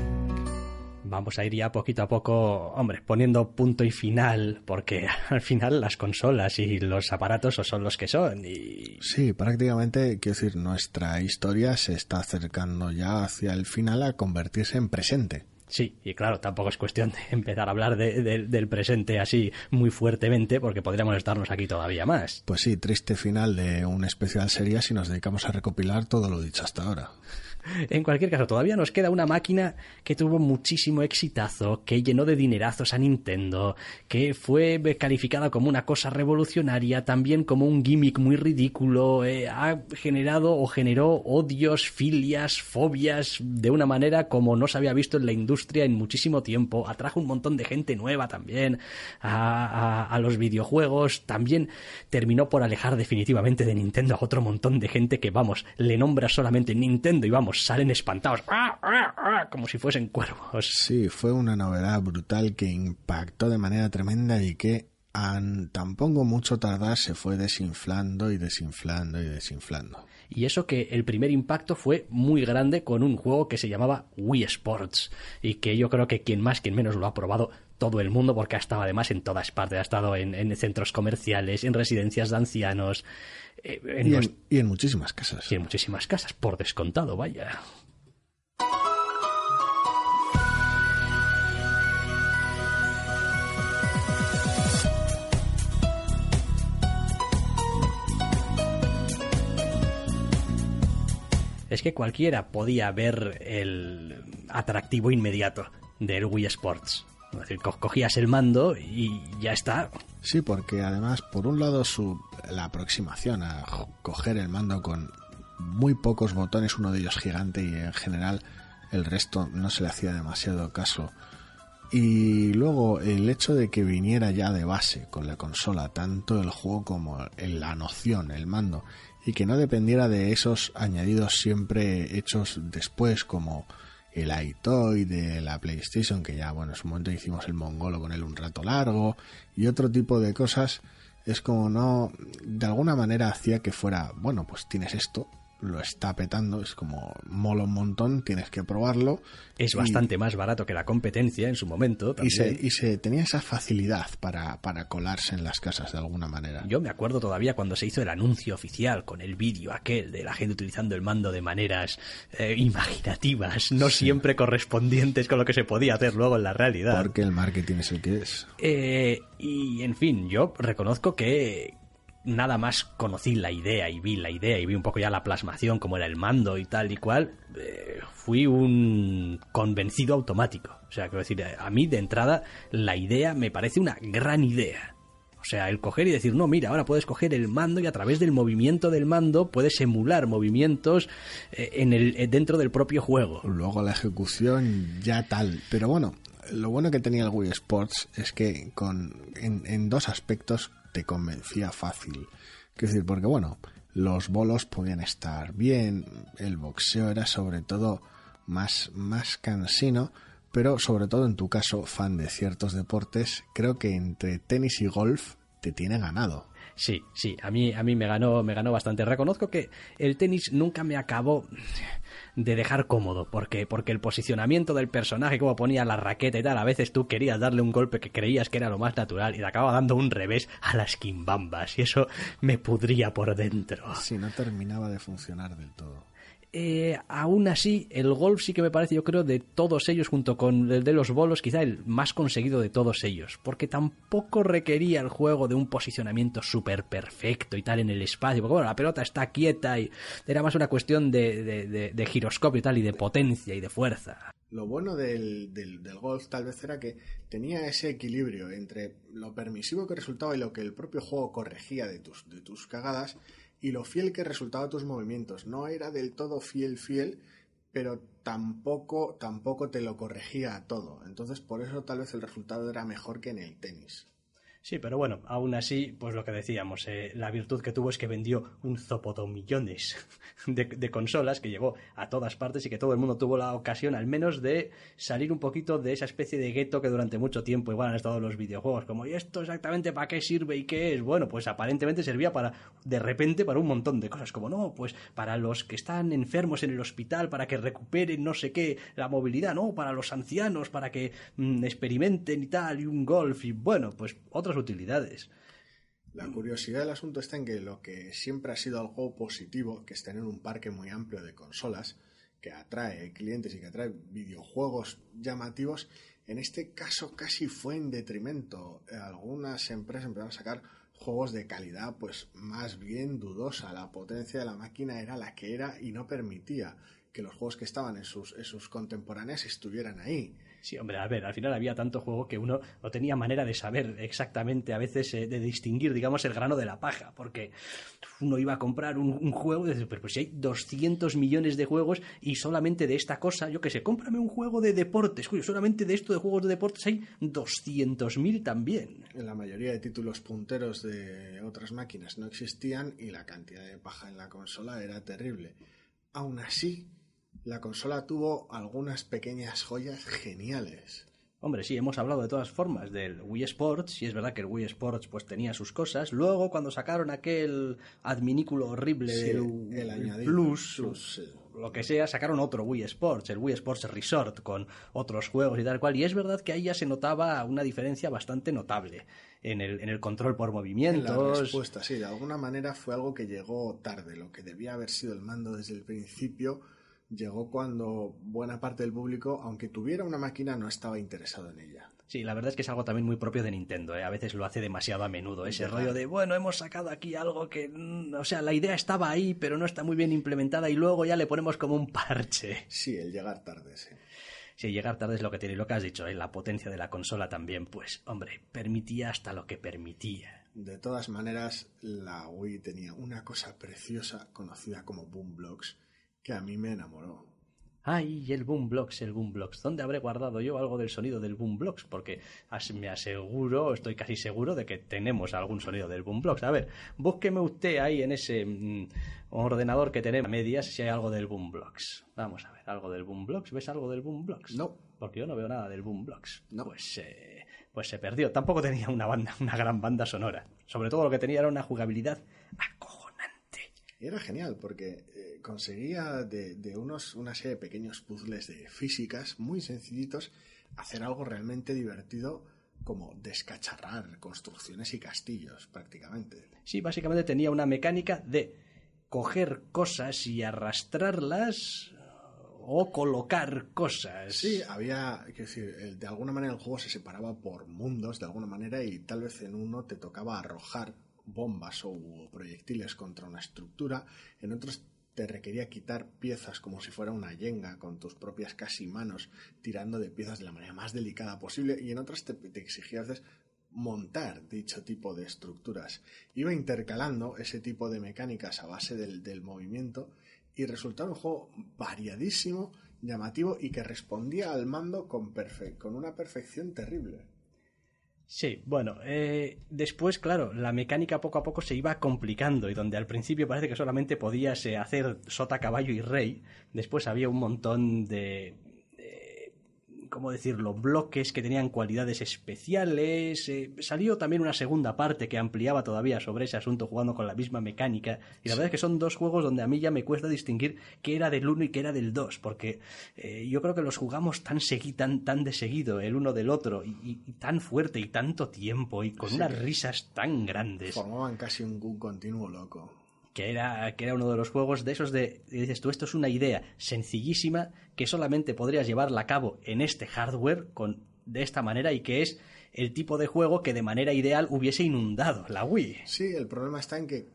Vamos a ir ya poquito a poco, hombre, poniendo punto y final, porque al final las consolas y los aparatos son los que son. Y... Sí, prácticamente, quiero decir, nuestra historia se está acercando ya hacia el final a convertirse en presente. Sí, y claro, tampoco es cuestión de empezar a hablar del presente así muy fuertemente, porque podríamos estarnos aquí todavía más. Pues sí, triste final de una especial serie si nos dedicamos a recopilar todo lo dicho hasta ahora. En cualquier caso, todavía nos queda una máquina que tuvo muchísimo exitazo, que llenó de dinerazos a Nintendo, que fue calificada como una cosa revolucionaria, también como un gimmick muy ridículo, eh, ha generado o generó odios, filias, fobias, de una manera como no se había visto en la industria en muchísimo tiempo, atrajo un montón de gente nueva también a, a los videojuegos, también terminó por alejar definitivamente de Nintendo a otro montón de gente que, vamos, le nombra solamente Nintendo y vamos, salen espantados, ¡ah, ah, ah! como si fuesen cuervos. Sí, fue una novedad brutal que impactó de manera tremenda y que tampoco mucho tardar se fue desinflando y desinflando y desinflando. Y eso que el primer impacto fue muy grande con un juego que se llamaba Wii Sports y que yo creo que quien más, quien menos lo ha probado todo el mundo porque ha estado además en todas partes, ha estado en, centros comerciales, en residencias de ancianos. Eh, y, en, muchísimas casas. Y en muchísimas casas, por descontado, vaya. Es que cualquiera podía ver el atractivo inmediato del Wii Sports. Es decir, cogías el mando y ya está. Sí, porque además, por un lado, su, la aproximación a coger el mando con muy pocos botones, uno de ellos gigante y en general el resto no se le hacía demasiado caso. Y luego el hecho de que viniera ya de base con la consola, tanto el juego como la noción, el mando, y que no dependiera de esos añadidos siempre hechos después, como el iToy de la PlayStation, que ya, bueno, en su momento hicimos el mongolo con él un rato largo, y otro tipo de cosas, es como no, de alguna manera hacía que fuera, bueno, pues tienes esto, lo está petando, es como mola un montón, tienes que probarlo. Es bastante más barato que la competencia en su momento. Y se, y se, tenía esa facilidad para, para colarse en las casas de alguna manera. Yo me acuerdo todavía cuando se hizo el anuncio oficial con el vídeo aquel de la gente utilizando el mando de maneras eh, imaginativas, no siempre correspondientes con lo que se podía hacer luego en la realidad. Porque el marketing es el que es. Eh, y en fin, yo reconozco que, nada más conocí la idea y vi la idea y vi un poco ya la plasmación, como era el mando y tal y cual, eh, fui un convencido automático. O sea, quiero decir, a mí de entrada la idea me parece una gran idea. O sea, el coger y decir, no, mira, ahora puedes coger el mando y a través del movimiento del mando puedes emular movimientos eh, en el, eh, dentro del propio juego. Luego la ejecución ya tal. Pero bueno, lo bueno que tenía el Wii Sports es que con, en, en dos aspectos te convencía fácil. Quiero decir, porque bueno, los bolos podían estar bien, el boxeo era sobre todo más, más cansino, pero sobre todo en tu caso, fan de ciertos deportes, creo que entre tenis y golf te tiene ganado. Sí, sí, a mí, a mí me ganó, me ganó bastante. Reconozco que el tenis nunca me acabó de dejar cómodo, porque, porque el posicionamiento del personaje, como ponía la raqueta y tal, a veces tú querías darle un golpe que creías que era lo más natural y te acaba dando un revés a las quimbambas, y eso me pudría por dentro. Sí, no terminaba de funcionar del todo. Eh, aún así, el golf sí que me parece, yo creo, de todos ellos, junto con el de los bolos, quizá el más conseguido de todos ellos, porque tampoco requería el juego de un posicionamiento súper perfecto y tal en el espacio, porque bueno, la pelota está quieta y era más una cuestión de, giroscopio y tal, y de potencia y de fuerza. Lo bueno del, golf tal vez era que tenía ese equilibrio entre lo permisivo que resultaba y lo que el propio juego corregía de tus cagadas y lo fiel que resultaba tus movimientos. No era del todo fiel, fiel, pero tampoco, tampoco te lo corregía a todo. Entonces, por eso tal vez el resultado era mejor que en el tenis. Sí, pero bueno, aún así, pues lo que decíamos, eh, la virtud que tuvo es que vendió un zopoto millones de, de, consolas que llegó a todas partes y que todo el mundo tuvo la ocasión al menos de salir un poquito de esa especie de gueto que durante mucho tiempo igual han estado los videojuegos, como ¿y esto exactamente para qué sirve y qué es? Bueno, pues aparentemente servía para, de repente, para un montón de cosas, como no, pues para los que están enfermos en el hospital, para que recuperen no sé qué, la movilidad, no, para los ancianos, para que mm, experimenten y tal, y un golf, y bueno, pues otras utilidades. La curiosidad del asunto está en que lo que siempre ha sido algo positivo, que es tener un parque muy amplio de consolas, que atrae clientes y que atrae videojuegos llamativos, en este caso casi fue en detrimento. Algunas empresas empezaron a sacar juegos de calidad pues más bien dudosa. La potencia de la máquina era la que era y no permitía que los juegos que estaban en sus, en sus contemporáneas estuvieran ahí. Sí, hombre, a ver, al final había tanto juego que uno no tenía manera de saber exactamente, a veces, eh, de distinguir, digamos, el grano de la paja, porque uno iba a comprar un, juego y dice, pero pues si hay 200 millones de juegos y solamente de esta cosa, yo qué sé, cómprame un juego de deportes, cuyo solamente de esto de juegos de deportes hay 200.000 también. En la mayoría de títulos punteros de otras máquinas no existían y la cantidad de paja en la consola era terrible. Aún así, la consola tuvo algunas pequeñas joyas geniales. Hombre, sí, hemos hablado de todas formas del Wii Sports, y es verdad que el Wii Sports pues tenía sus cosas. Luego, cuando sacaron aquel adminículo horrible del el Plus, lo que sea, sacaron otro Wii Sports, el Wii Sports Resort, con otros juegos y tal cual. Y es verdad que ahí ya se notaba una diferencia bastante notable en el, en el control por movimientos. En la respuesta, sí, de alguna manera fue algo que llegó tarde. Lo que debía haber sido el mando desde el principio llegó cuando buena parte del público, aunque tuviera una máquina, no estaba interesado en ella. Sí, la verdad es que es algo también muy propio de Nintendo. ¿eh? A veces lo hace demasiado a menudo. Ese rollo de, bueno, hemos sacado aquí algo que. Mm, o sea, la idea estaba ahí, pero no está muy bien implementada y luego ya le ponemos como un parche. Sí, el llegar tarde, sí. si llegar tarde es lo que tiene. Y lo que has dicho, ¿eh? la potencia de la consola también, pues, hombre, permitía hasta lo que permitía. De todas maneras, la Wii tenía una cosa preciosa conocida como Boomblocks que a mí me enamoró. Ay, el Boomblocks, el Boomblocks. ¿Dónde habré guardado yo algo del sonido del Boomblocks? Porque me aseguro, estoy casi seguro de que tenemos algún sonido del Boomblocks. A ver, búsqueme usted ahí en ese mm, ordenador que tenemos a medias si hay algo del Boomblocks. Vamos a ver, algo del Boomblocks. ¿Ves algo del Boomblocks? No. Porque yo no veo nada del Boomblocks. No. Pues, eh, pues se perdió. Tampoco tenía una banda, una gran banda sonora. Sobre todo lo que tenía era una jugabilidad acojonante. Y era genial porque conseguía de, de unos, una serie de pequeños puzzles de físicas muy sencillitos hacer algo realmente divertido como descacharrar construcciones y castillos prácticamente. Sí, básicamente tenía una mecánica de coger cosas y arrastrarlas o colocar cosas. Sí, había, quiero decir, de alguna manera el juego se separaba por mundos, de alguna manera, y tal vez en uno te tocaba arrojar bombas o proyectiles contra una estructura, en otros te requería quitar piezas como si fuera una yenga con tus propias casi manos, tirando de piezas de la manera más delicada posible, y en otras te, te exigía montar dicho tipo de estructuras. Iba intercalando ese tipo de mecánicas a base del, movimiento y resultaba un juego variadísimo, llamativo y que respondía al mando con una perfección terrible. Sí, bueno, eh, después, claro, la mecánica poco a poco se iba complicando y donde al principio parece que solamente podías eh, hacer sota, caballo y rey, después había un montón de, ¿cómo decirlo?, bloques que tenían cualidades especiales. eh, salió también una segunda parte que ampliaba todavía sobre ese asunto jugando con la misma mecánica. Y la verdad es que son dos juegos donde a mí ya me cuesta distinguir qué era del 1 y qué era del 2, porque eh, yo creo que los jugamos tan, segui tan, tan de seguido el uno del otro y, y- y tan fuerte y tanto tiempo y con Sí, unas risas tan grandes Formaban casi un, un continuo loco. Que era, que era uno de los juegos de esos de, dices tú, esto es una idea sencillísima que solamente podrías llevarla a cabo en este hardware con, de esta manera y que es el tipo de juego que de manera ideal hubiese inundado la Wii. Sí, el problema está en que,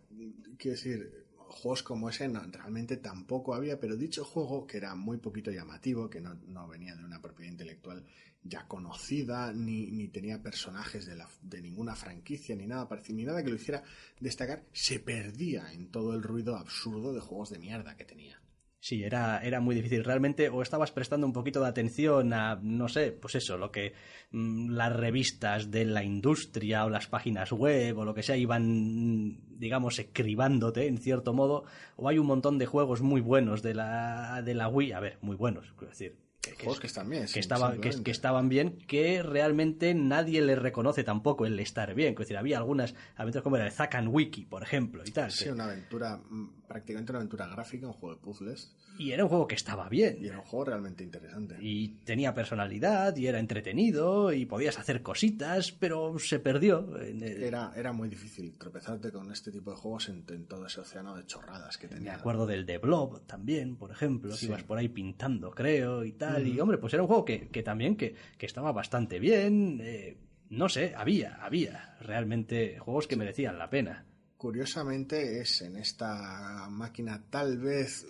quiero decir, juegos como ese no- realmente tampoco había, pero dicho juego, que era muy poquito llamativo, que no, no venía de una propiedad intelectual ya conocida, ni, ni tenía personajes de, de ninguna franquicia, ni nada parecido, ni nada que lo hiciera destacar, se perdía en todo el ruido absurdo de juegos de mierda que tenía. Sí, era, era muy difícil. Realmente o estabas prestando un poquito de atención a, no sé, pues eso, lo que mm, las revistas de la industria o las páginas web o lo que sea iban, digamos, escribándote en cierto modo, o hay un montón de juegos muy buenos de la, de la Wii, a ver, muy buenos, quiero decir. Que, que que están bien, que, sim- estaba- que- simplemente. que estaban bien, que realmente nadie le reconoce tampoco el estar bien. Es decir, había algunas aventuras como era el Zack and Wiki, por ejemplo, y tal. Sí, una aventura, mm, prácticamente una aventura gráfica, un juego de puzzles, y era un juego que estaba bien. y era un juego realmente interesante. y tenía personalidad y era entretenido y podías hacer cositas, pero se perdió. Era, era muy difícil tropezarte con este tipo de juegos en, en todo ese océano de chorradas que Me tenía. acuerdo del de Blob también, por ejemplo, que Sí. ibas por ahí pintando, creo, y tal. Y hombre, pues era un juego que, que también que, que estaba bastante bien. eh, no sé, había, había realmente juegos que merecían la pena. Curiosamente es en esta máquina tal vez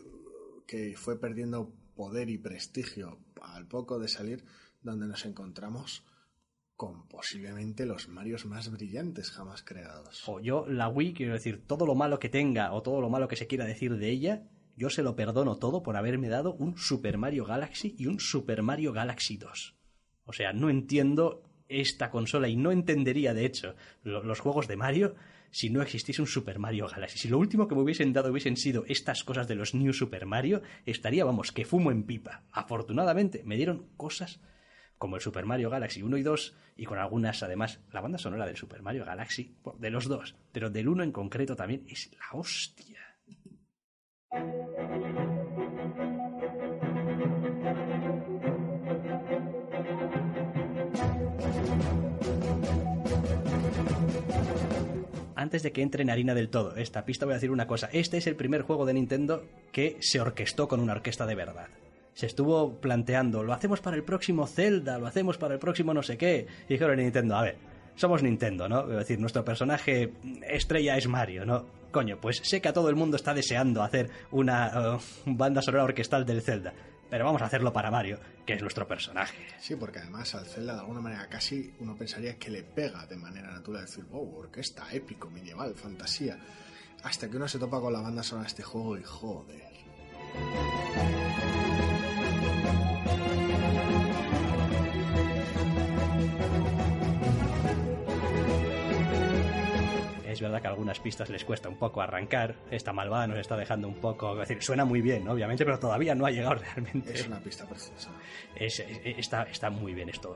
que fue perdiendo poder y prestigio al poco de salir donde nos encontramos con posiblemente los Marios más brillantes jamás creados. O yo, la Wii, quiero decir, todo lo malo que tenga o todo lo malo que se quiera decir de ella, yo se lo perdono todo por haberme dado un Super Mario Galaxy y un Super Mario Galaxy 2. O sea, no entiendo esta consola y no entendería, de hecho, lo- los juegos de Mario si no existiese un Super Mario Galaxy. Si lo último que me hubiesen dado hubiesen sido estas cosas de los New Super Mario, estaría, vamos, que fumo en pipa. Afortunadamente, me dieron cosas como el Super Mario Galaxy 1 y 2, y con algunas, además, la banda sonora del Super Mario Galaxy, de los dos, pero del uno en concreto también, es la hostia. Antes de que entre en harina del todo esta pista, voy a decir una cosa. Este es el primer juego de Nintendo que se orquestó con una orquesta de verdad. Se estuvo planteando, lo hacemos para el próximo Zelda, lo hacemos para el próximo no sé qué. Y dijeron en Nintendo, a ver, somos Nintendo, ¿no? Es decir, nuestro personaje estrella es Mario, ¿no? Coño, pues sé que a todo el mundo está deseando hacer una eh, banda sonora orquestal del Zelda. Pero vamos a hacerlo para Mario, que es nuestro personaje. Sí, porque además al Zelda de alguna manera casi uno pensaría que le pega de manera natural decir, wow, orquesta, épico, medieval, fantasía. Hasta que uno se topa con la banda sonora de este juego y joder. Es verdad que a algunas pistas les cuesta un poco arrancar. Esta malvada nos está dejando un poco. Es decir, suena muy bien, obviamente, pero todavía no ha llegado realmente. Es una pista preciosa. Es, está, está muy bien esto.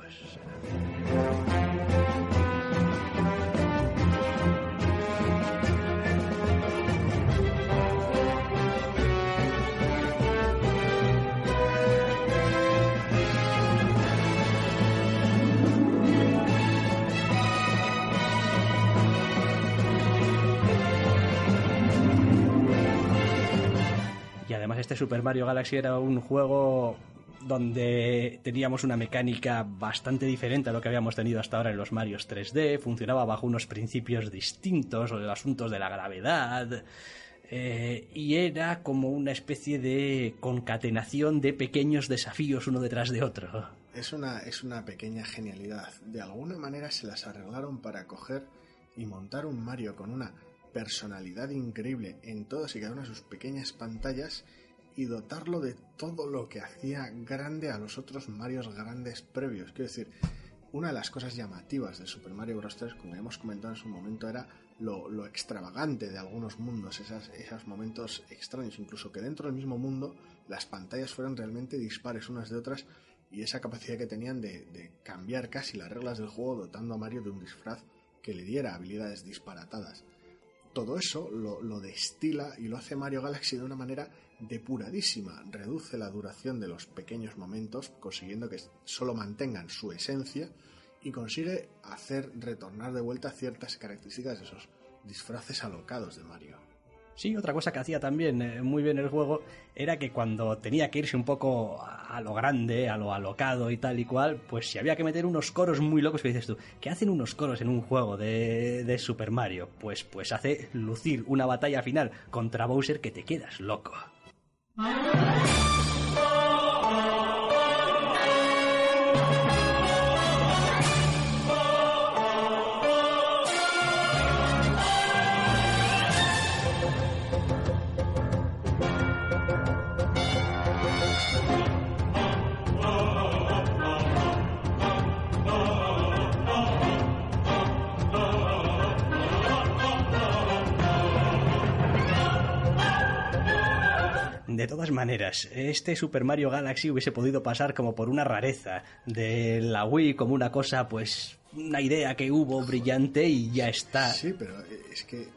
Es... este Super Mario Galaxy era un juego donde teníamos una mecánica bastante diferente a lo que habíamos tenido hasta ahora en los Marios 3D, funcionaba bajo unos principios distintos, los asuntos de la gravedad, eh, y era como una especie de concatenación de pequeños desafíos uno detrás de otro. Es una, es una pequeña genialidad. De alguna manera se las arreglaron para coger y montar un Mario con una personalidad increíble en todas y cada una de sus pequeñas pantallas y dotarlo de todo lo que hacía grande a los otros Marios grandes previos. Quiero decir, una de las cosas llamativas de Super Mario Bros. 3, como hemos comentado en su momento, era lo, extravagante de algunos mundos, esos momentos extraños, incluso que dentro del mismo mundo las pantallas fueran realmente dispares unas de otras y esa capacidad que tenían de cambiar casi las reglas del juego dotando a Mario de un disfraz que le diera habilidades disparatadas. Todo eso lo, destila y lo hace Mario Galaxy de una manera depuradísima, reduce la duración de los pequeños momentos, consiguiendo que solo mantengan su esencia y consigue hacer retornar de vuelta ciertas características de esos disfraces alocados de Mario. Sí, otra cosa que hacía también eh, muy bien el juego era que cuando tenía que irse un poco a, lo grande, a lo alocado y tal y cual, pues si había que meter unos coros muy locos, que dices tú, ¿qué hacen unos coros en un juego de, de Super Mario? Pues, pues hace lucir una batalla final contra Bowser que te quedas loco. De todas maneras, este Super Mario Galaxy hubiese podido pasar como por una rareza de la Wii, como una cosa, pues, una idea que hubo brillante y ya está. Sí, pero es que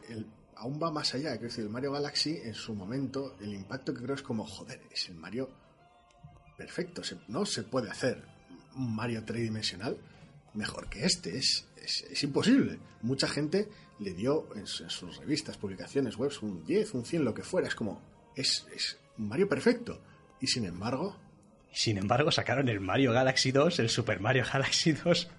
aún va más allá. Es decir, el Mario Galaxy, en su momento, el impacto que creo es como, joder, es el Mario perfecto. no se puede hacer un Mario tridimensional mejor que este. Es, es, imposible. Mucha gente le dio en, sus revistas, publicaciones, webs, un 10, un 100, lo que fuera. Es como, es, es Mario perfecto. Y sin embargo... Sin embargo, sacaron el Mario Galaxy 2, el Super Mario Galaxy 2,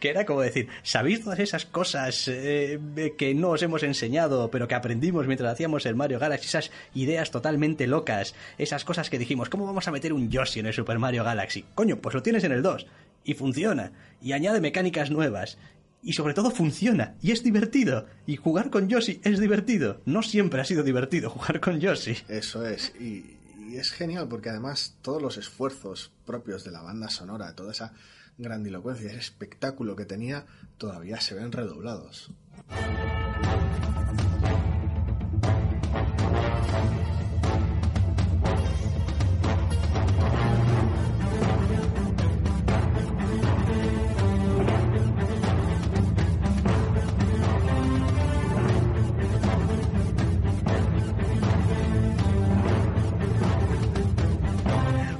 que era como decir, ¿sabéis todas esas cosas eh, que no os hemos enseñado, pero que aprendimos mientras hacíamos el Mario Galaxy? Esas ideas totalmente locas, esas cosas que dijimos, ¿cómo vamos a meter un Yoshi en el Super Mario Galaxy? Coño, pues lo tienes en el 2, y funciona, y añade mecánicas nuevas, y sobre todo funciona y es divertido. Y jugar con Yoshi es divertido. No siempre ha sido divertido jugar con Yoshi. Eso es. Y, es genial porque además todos los esfuerzos propios de la banda sonora, toda esa grandilocuencia, ese espectáculo que tenía, todavía se ven redoblados.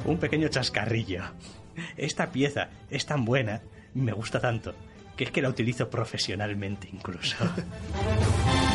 Un pequeño chascarrillo. Esta pieza es tan buena, me gusta tanto, que es que la utilizo profesionalmente incluso.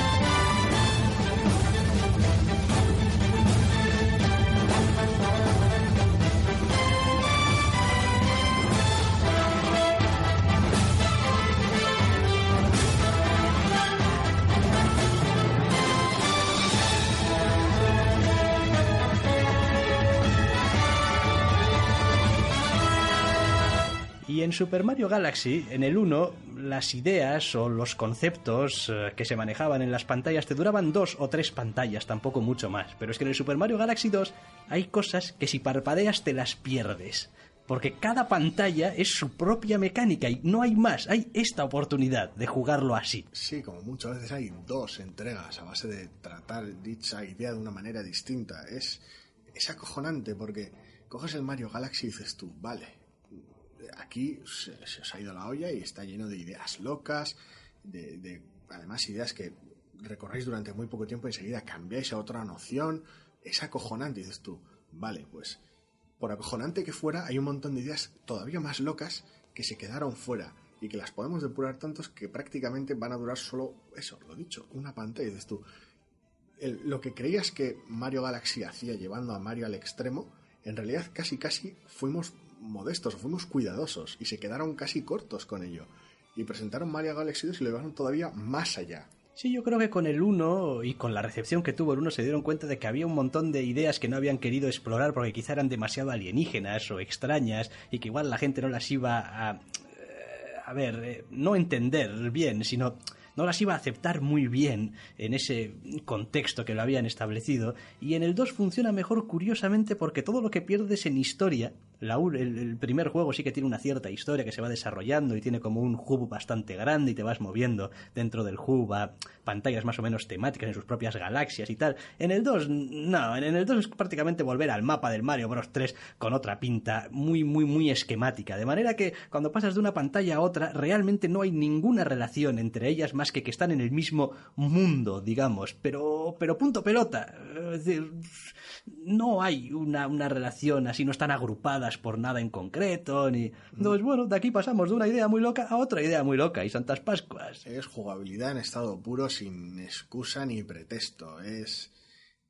en Super Mario Galaxy, en el 1, las ideas o los conceptos eh, que se manejaban en las pantallas te duraban dos o tres pantallas, tampoco mucho más. Pero es que en el Super Mario Galaxy 2 hay cosas que si parpadeas te las pierdes. Porque cada pantalla es su propia mecánica y no hay más, hay esta oportunidad de jugarlo así. Sí, como muchas veces hay dos entregas a base de tratar dicha idea de una manera distinta. Es, es acojonante porque coges el Mario Galaxy y dices tú, vale, aquí se, os ha ido la olla y está lleno de ideas locas, de, además ideas que recorréis durante muy poco tiempo y enseguida cambiáis a otra noción. Es acojonante, dices tú. Vale, pues por acojonante que fuera, hay un montón de ideas todavía más locas que se quedaron fuera y que las podemos depurar tantos que prácticamente van a durar solo eso, lo dicho, una pantalla. Dices tú, lo que creías que Mario Galaxy hacía llevando a Mario al extremo, en realidad casi casi fuimos modestos, fuimos cuidadosos y se quedaron casi cortos con ello. Y presentaron Mario Galaxy 2 y lo llevaron todavía más allá. Sí, yo creo que con el 1 y con la recepción que tuvo el 1 se dieron cuenta de que había un montón de ideas que no habían querido explorar porque quizá eran demasiado alienígenas o extrañas y que igual la gente no las iba a... Eh, a ver, eh, no entender bien, sino no las iba a aceptar muy bien en ese contexto que lo habían establecido. Y en el 2 funciona mejor curiosamente porque todo lo que pierdes en historia, la, el, primer juego sí que tiene una cierta historia que se va desarrollando y tiene como un hub bastante grande y te vas moviendo dentro del hub a pantallas más o menos temáticas en sus propias galaxias y tal. En el 2, no, en el 2 es prácticamente volver al mapa del Mario Bros 3 con otra pinta muy, muy, muy esquemática. De manera que cuando pasas de una pantalla a otra, realmente no hay ninguna relación entre ellas más que que están en el mismo mundo, digamos. Pero, pero punto pelota. Es decir, no hay una, una relación así, no están agrupadas por nada en concreto, ni... Entonces, bueno, de aquí pasamos de una idea muy loca a otra idea muy loca, y Santas Pascuas. Es jugabilidad en estado puro sin excusa ni pretexto, es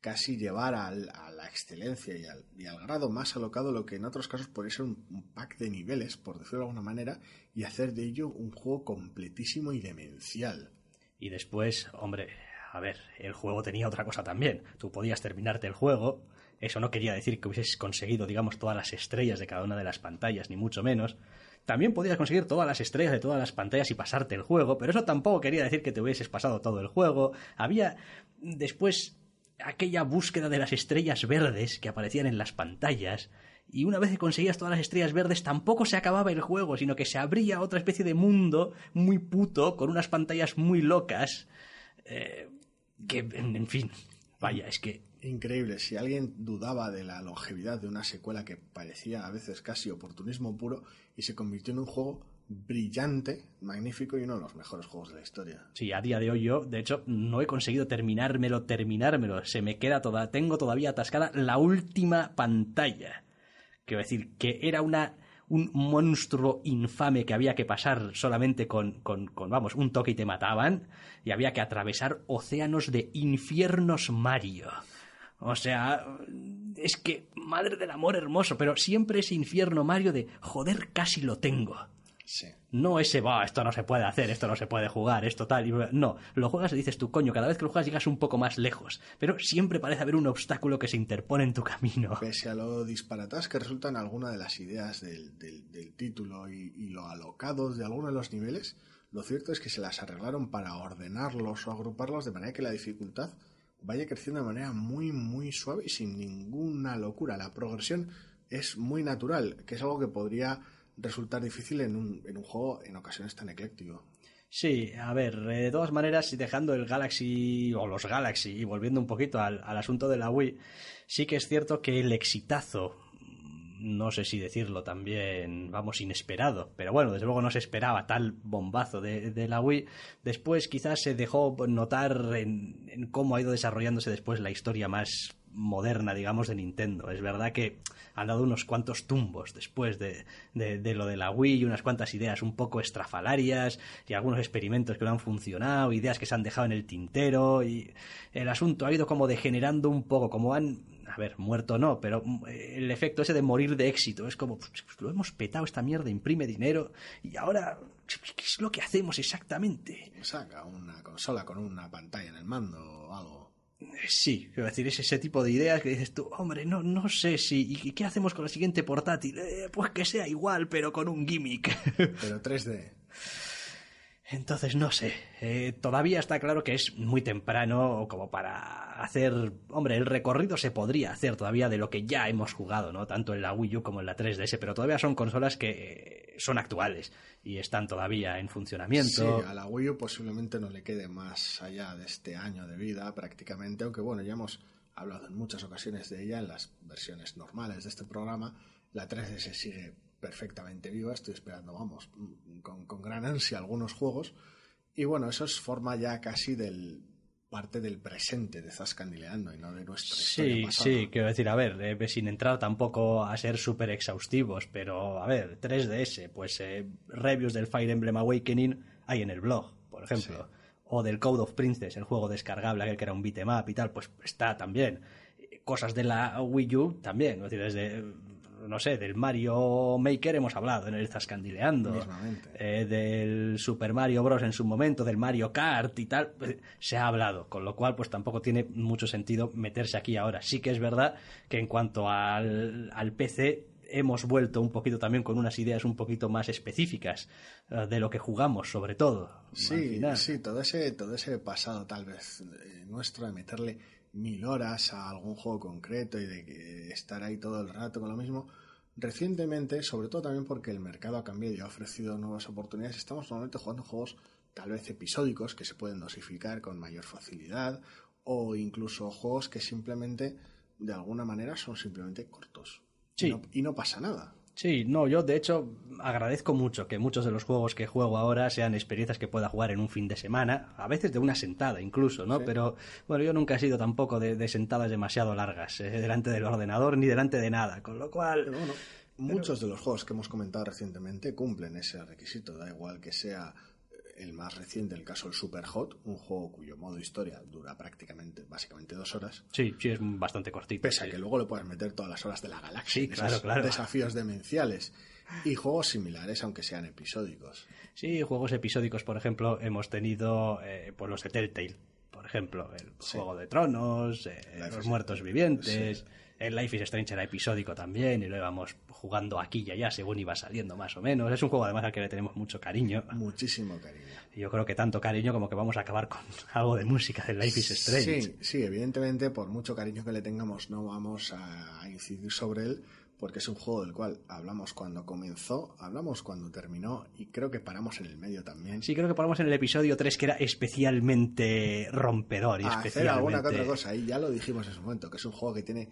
casi llevar a la excelencia y al, y al, grado más alocado lo que en otros casos podría ser un, un, pack de niveles, por decirlo de alguna manera, y hacer de ello un juego completísimo y demencial. Y después, hombre, a ver, el juego tenía otra cosa también. Tú podías terminarte el juego. Eso no quería decir que hubieses conseguido, digamos, todas las estrellas de cada una de las pantallas, ni mucho menos. También podías conseguir todas las estrellas de todas las pantallas y pasarte el juego, pero eso tampoco quería decir que te hubieses pasado todo el juego. Había después aquella búsqueda de las estrellas verdes que aparecían en las pantallas, y una vez que conseguías todas las estrellas verdes tampoco se acababa el juego, sino que se abría otra especie de mundo muy puto, con unas pantallas muy locas, eh, que, en, fin, vaya, es que... Increíble, si alguien dudaba de la longevidad de una secuela que parecía a veces casi oportunismo puro y se convirtió en un juego brillante, magnífico y uno de los mejores juegos de la historia. Sí, a día de hoy yo, de hecho, no he conseguido terminármelo, terminármelo. Se me queda toda, tengo todavía atascada la última pantalla. Quiero decir, que era una un monstruo infame que había que pasar solamente con, con, con, vamos, un toque y te mataban, y había que atravesar océanos de infiernos Mario. O sea, es que, madre del amor hermoso, pero siempre ese infierno Mario de, joder, casi lo tengo. No ese, va, esto no se puede hacer, esto no se puede jugar, esto tal. Y... No, lo juegas y dices tú, coño, cada vez que lo juegas llegas un poco más lejos. Pero siempre parece haber un obstáculo que se interpone en tu camino. Pese a lo disparatas que resultan algunas de las ideas del, del, título y, y, lo alocados de algunos de los niveles, lo cierto es que se las arreglaron para ordenarlos o agruparlos de manera que la dificultad vaya creciendo de manera muy, muy suave y sin ninguna locura. La progresión es muy natural, que es algo que podría resultar difícil en un, en un juego en ocasiones tan ecléctico. Sí, a ver, de todas maneras, dejando el Galaxy o los Galaxy y volviendo un poquito al, al asunto de la Wii, sí que es cierto que el exitazo no sé si decirlo también, vamos, inesperado, pero bueno, desde luego no se esperaba tal bombazo de, de la Wii. Después quizás se dejó notar en, en, cómo ha ido desarrollándose después la historia más moderna, digamos, de Nintendo. Es verdad que han dado unos cuantos tumbos después de, de, lo de la Wii unas cuantas ideas un poco estrafalarias y algunos experimentos que no han funcionado, ideas que se han dejado en el tintero y el asunto ha ido como degenerando un poco, como han, a ver, muerto no, pero mm, el efecto ese de morir de éxito, es como, pues, lo hemos petado esta mierda, imprime dinero y ahora, ¿qué es lo que hacemos exactamente? Saca una consola con una pantalla en el mando o algo. Sí, quiero decir, es ese tipo de ideas que dices tú, hombre, no, no sé si. ¿Y qué hacemos con la siguiente portátil? Eh, pues que sea igual, pero con un gimmick. Pero 3D. Entonces, no sé. Eh, todavía está claro que es muy temprano como para hacer. Hombre, el recorrido se podría hacer todavía de lo que ya hemos jugado, ¿no? Tanto en la Wii U como en la 3DS, pero todavía son consolas que son actuales y están todavía en funcionamiento. Sí, a la Wii U posiblemente no le quede más allá de este año de vida, prácticamente, aunque bueno, ya hemos hablado en muchas ocasiones de ella en las versiones normales de este programa. La 3DS sigue perfectamente viva. Estoy esperando, vamos, con, con, gran ansia algunos juegos. Y bueno, eso es forma ya casi del parte del presente de Zascandileando y no de nuestra sí, Sí, quiero decir, a ver, eh, sin entrar tampoco a ser súper exhaustivos, pero a ver, 3DS, pues eh, reviews del Fire Emblem Awakening hay en el blog, por ejemplo. O del Code of Princess, el juego descargable, aquel que era un beatmap y tal, pues está también. Cosas de la Wii U también, es decir, desde no sé, del Mario Maker hemos hablado en el Zascandileando, eh, del Super Mario Bros. en su momento, del Mario Kart y tal, pues, se ha hablado, con lo cual pues tampoco tiene mucho sentido meterse aquí ahora. Sí que es verdad que en cuanto al, al PC hemos vuelto un poquito también con unas ideas un poquito más específicas eh, de lo que jugamos, sobre todo. Sí, sí, todo ese, todo ese pasado tal vez eh, nuestro de meterle mil horas a algún juego concreto y de estar ahí todo el rato con lo mismo. Recientemente, sobre todo también porque el mercado ha cambiado y ha ofrecido nuevas oportunidades, estamos normalmente jugando juegos tal vez episódicos que se pueden dosificar con mayor facilidad o incluso juegos que simplemente de alguna manera son simplemente cortos. y no pasa nada. Sí, no, yo de hecho agradezco mucho que muchos de los juegos que juego ahora sean experiencias que pueda jugar en un fin de semana, a veces de una sentada incluso, ¿no? Pero bueno, yo nunca he sido tampoco de, sentadas demasiado largas eh, delante del ordenador ni delante de nada, con lo cual... bueno, muchos de los juegos que hemos comentado recientemente cumplen ese requisito, da igual que sea el más reciente, el caso del Super Hot, un juego cuyo modo historia dura prácticamente, básicamente dos horas. Sí, sí, es bastante cortito. Pese a que luego le puedes meter todas las horas de la galaxia. Sí, claro, claro. Desafíos demenciales. Y juegos similares, aunque sean episódicos. Sí, juegos episódicos, por ejemplo, hemos tenido eh, pues los de Telltale. Por ejemplo, el Juego de Tronos, eh, Los Muertos Vivientes. El Life is Strange era episódico también y lo íbamos jugando aquí y allá según iba saliendo más o menos. Es un juego además al que le tenemos mucho cariño. Muchísimo cariño. Y yo creo que tanto cariño como que vamos a acabar con algo de música del Life is Strange. Sí, sí, evidentemente por mucho cariño que le tengamos no vamos a incidir sobre él porque es un juego del cual hablamos cuando comenzó, hablamos cuando terminó y creo que paramos en el medio también. Sí, creo que paramos en el episodio 3 que era especialmente rompedor y especialmente... hacer alguna que otra cosa y ya lo dijimos en su momento, que es un juego que tiene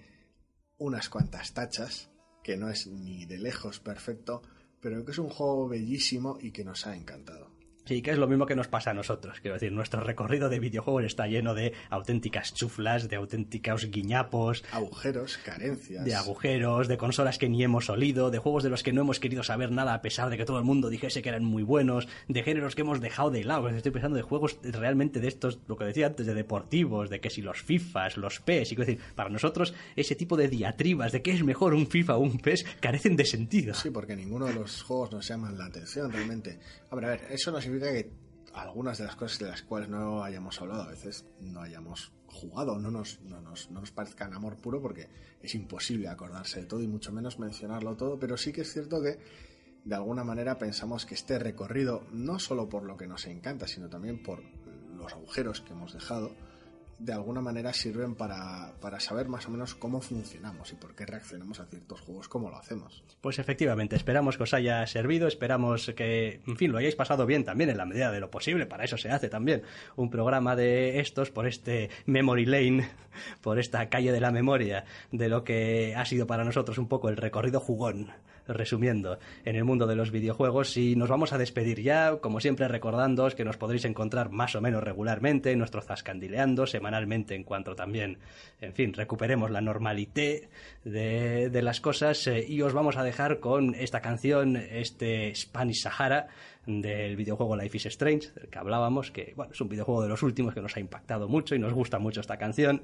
unas cuantas tachas, que no es ni de lejos perfecto, pero que es un juego bellísimo y que nos ha encantado. Sí, que es lo mismo que nos pasa a nosotros. Quiero decir, nuestro recorrido de videojuegos está lleno de auténticas chuflas, de auténticos guiñapos. Agujeros, carencias. De agujeros, de consolas que ni hemos olido, de juegos de los que no hemos querido saber nada a pesar de que todo el mundo dijese que eran muy buenos, de géneros que hemos dejado de lado. Estoy pensando de juegos realmente de estos, lo que decía antes, de deportivos, de que si los FIFAs, los PES, y quiero decir, para nosotros ese tipo de diatribas de que es mejor un FIFA o un PES carecen de sentido. Sí, porque ninguno de los juegos nos llaman la atención realmente. A ver, a ver, eso no significa que algunas de las cosas de las cuales no hayamos hablado a veces no hayamos jugado, no nos, no nos, no nos parezcan amor puro porque es imposible acordarse de todo y mucho menos mencionarlo todo, pero sí que es cierto que de alguna manera pensamos que este recorrido, no solo por lo que nos encanta, sino también por los agujeros que hemos dejado, de alguna manera sirven para, para, saber más o menos cómo funcionamos y por qué reaccionamos a ciertos juegos como lo hacemos. Pues efectivamente, esperamos que os haya servido, esperamos que, en fin, lo hayáis pasado bien también en la medida de lo posible, para eso se hace también un programa de estos por este Memory Lane, por esta calle de la memoria, de lo que ha sido para nosotros un poco el recorrido jugón resumiendo, en el mundo de los videojuegos. Y nos vamos a despedir ya, como siempre recordándoos que nos podréis encontrar más o menos regularmente en nuestro Zascandileando, semanalmente en cuanto también, en fin, recuperemos la normalité de, de las cosas. Eh, y os vamos a dejar con esta canción, este Spanish Sahara, del videojuego Life is Strange, del que hablábamos, que bueno, es un videojuego de los últimos que nos ha impactado mucho y nos gusta mucho esta canción.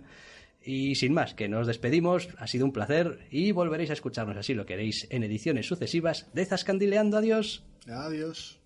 Y sin más, que nos despedimos, ha sido un placer y volveréis a escucharnos así lo queréis en ediciones sucesivas de Zascandileando. Adiós. Adiós.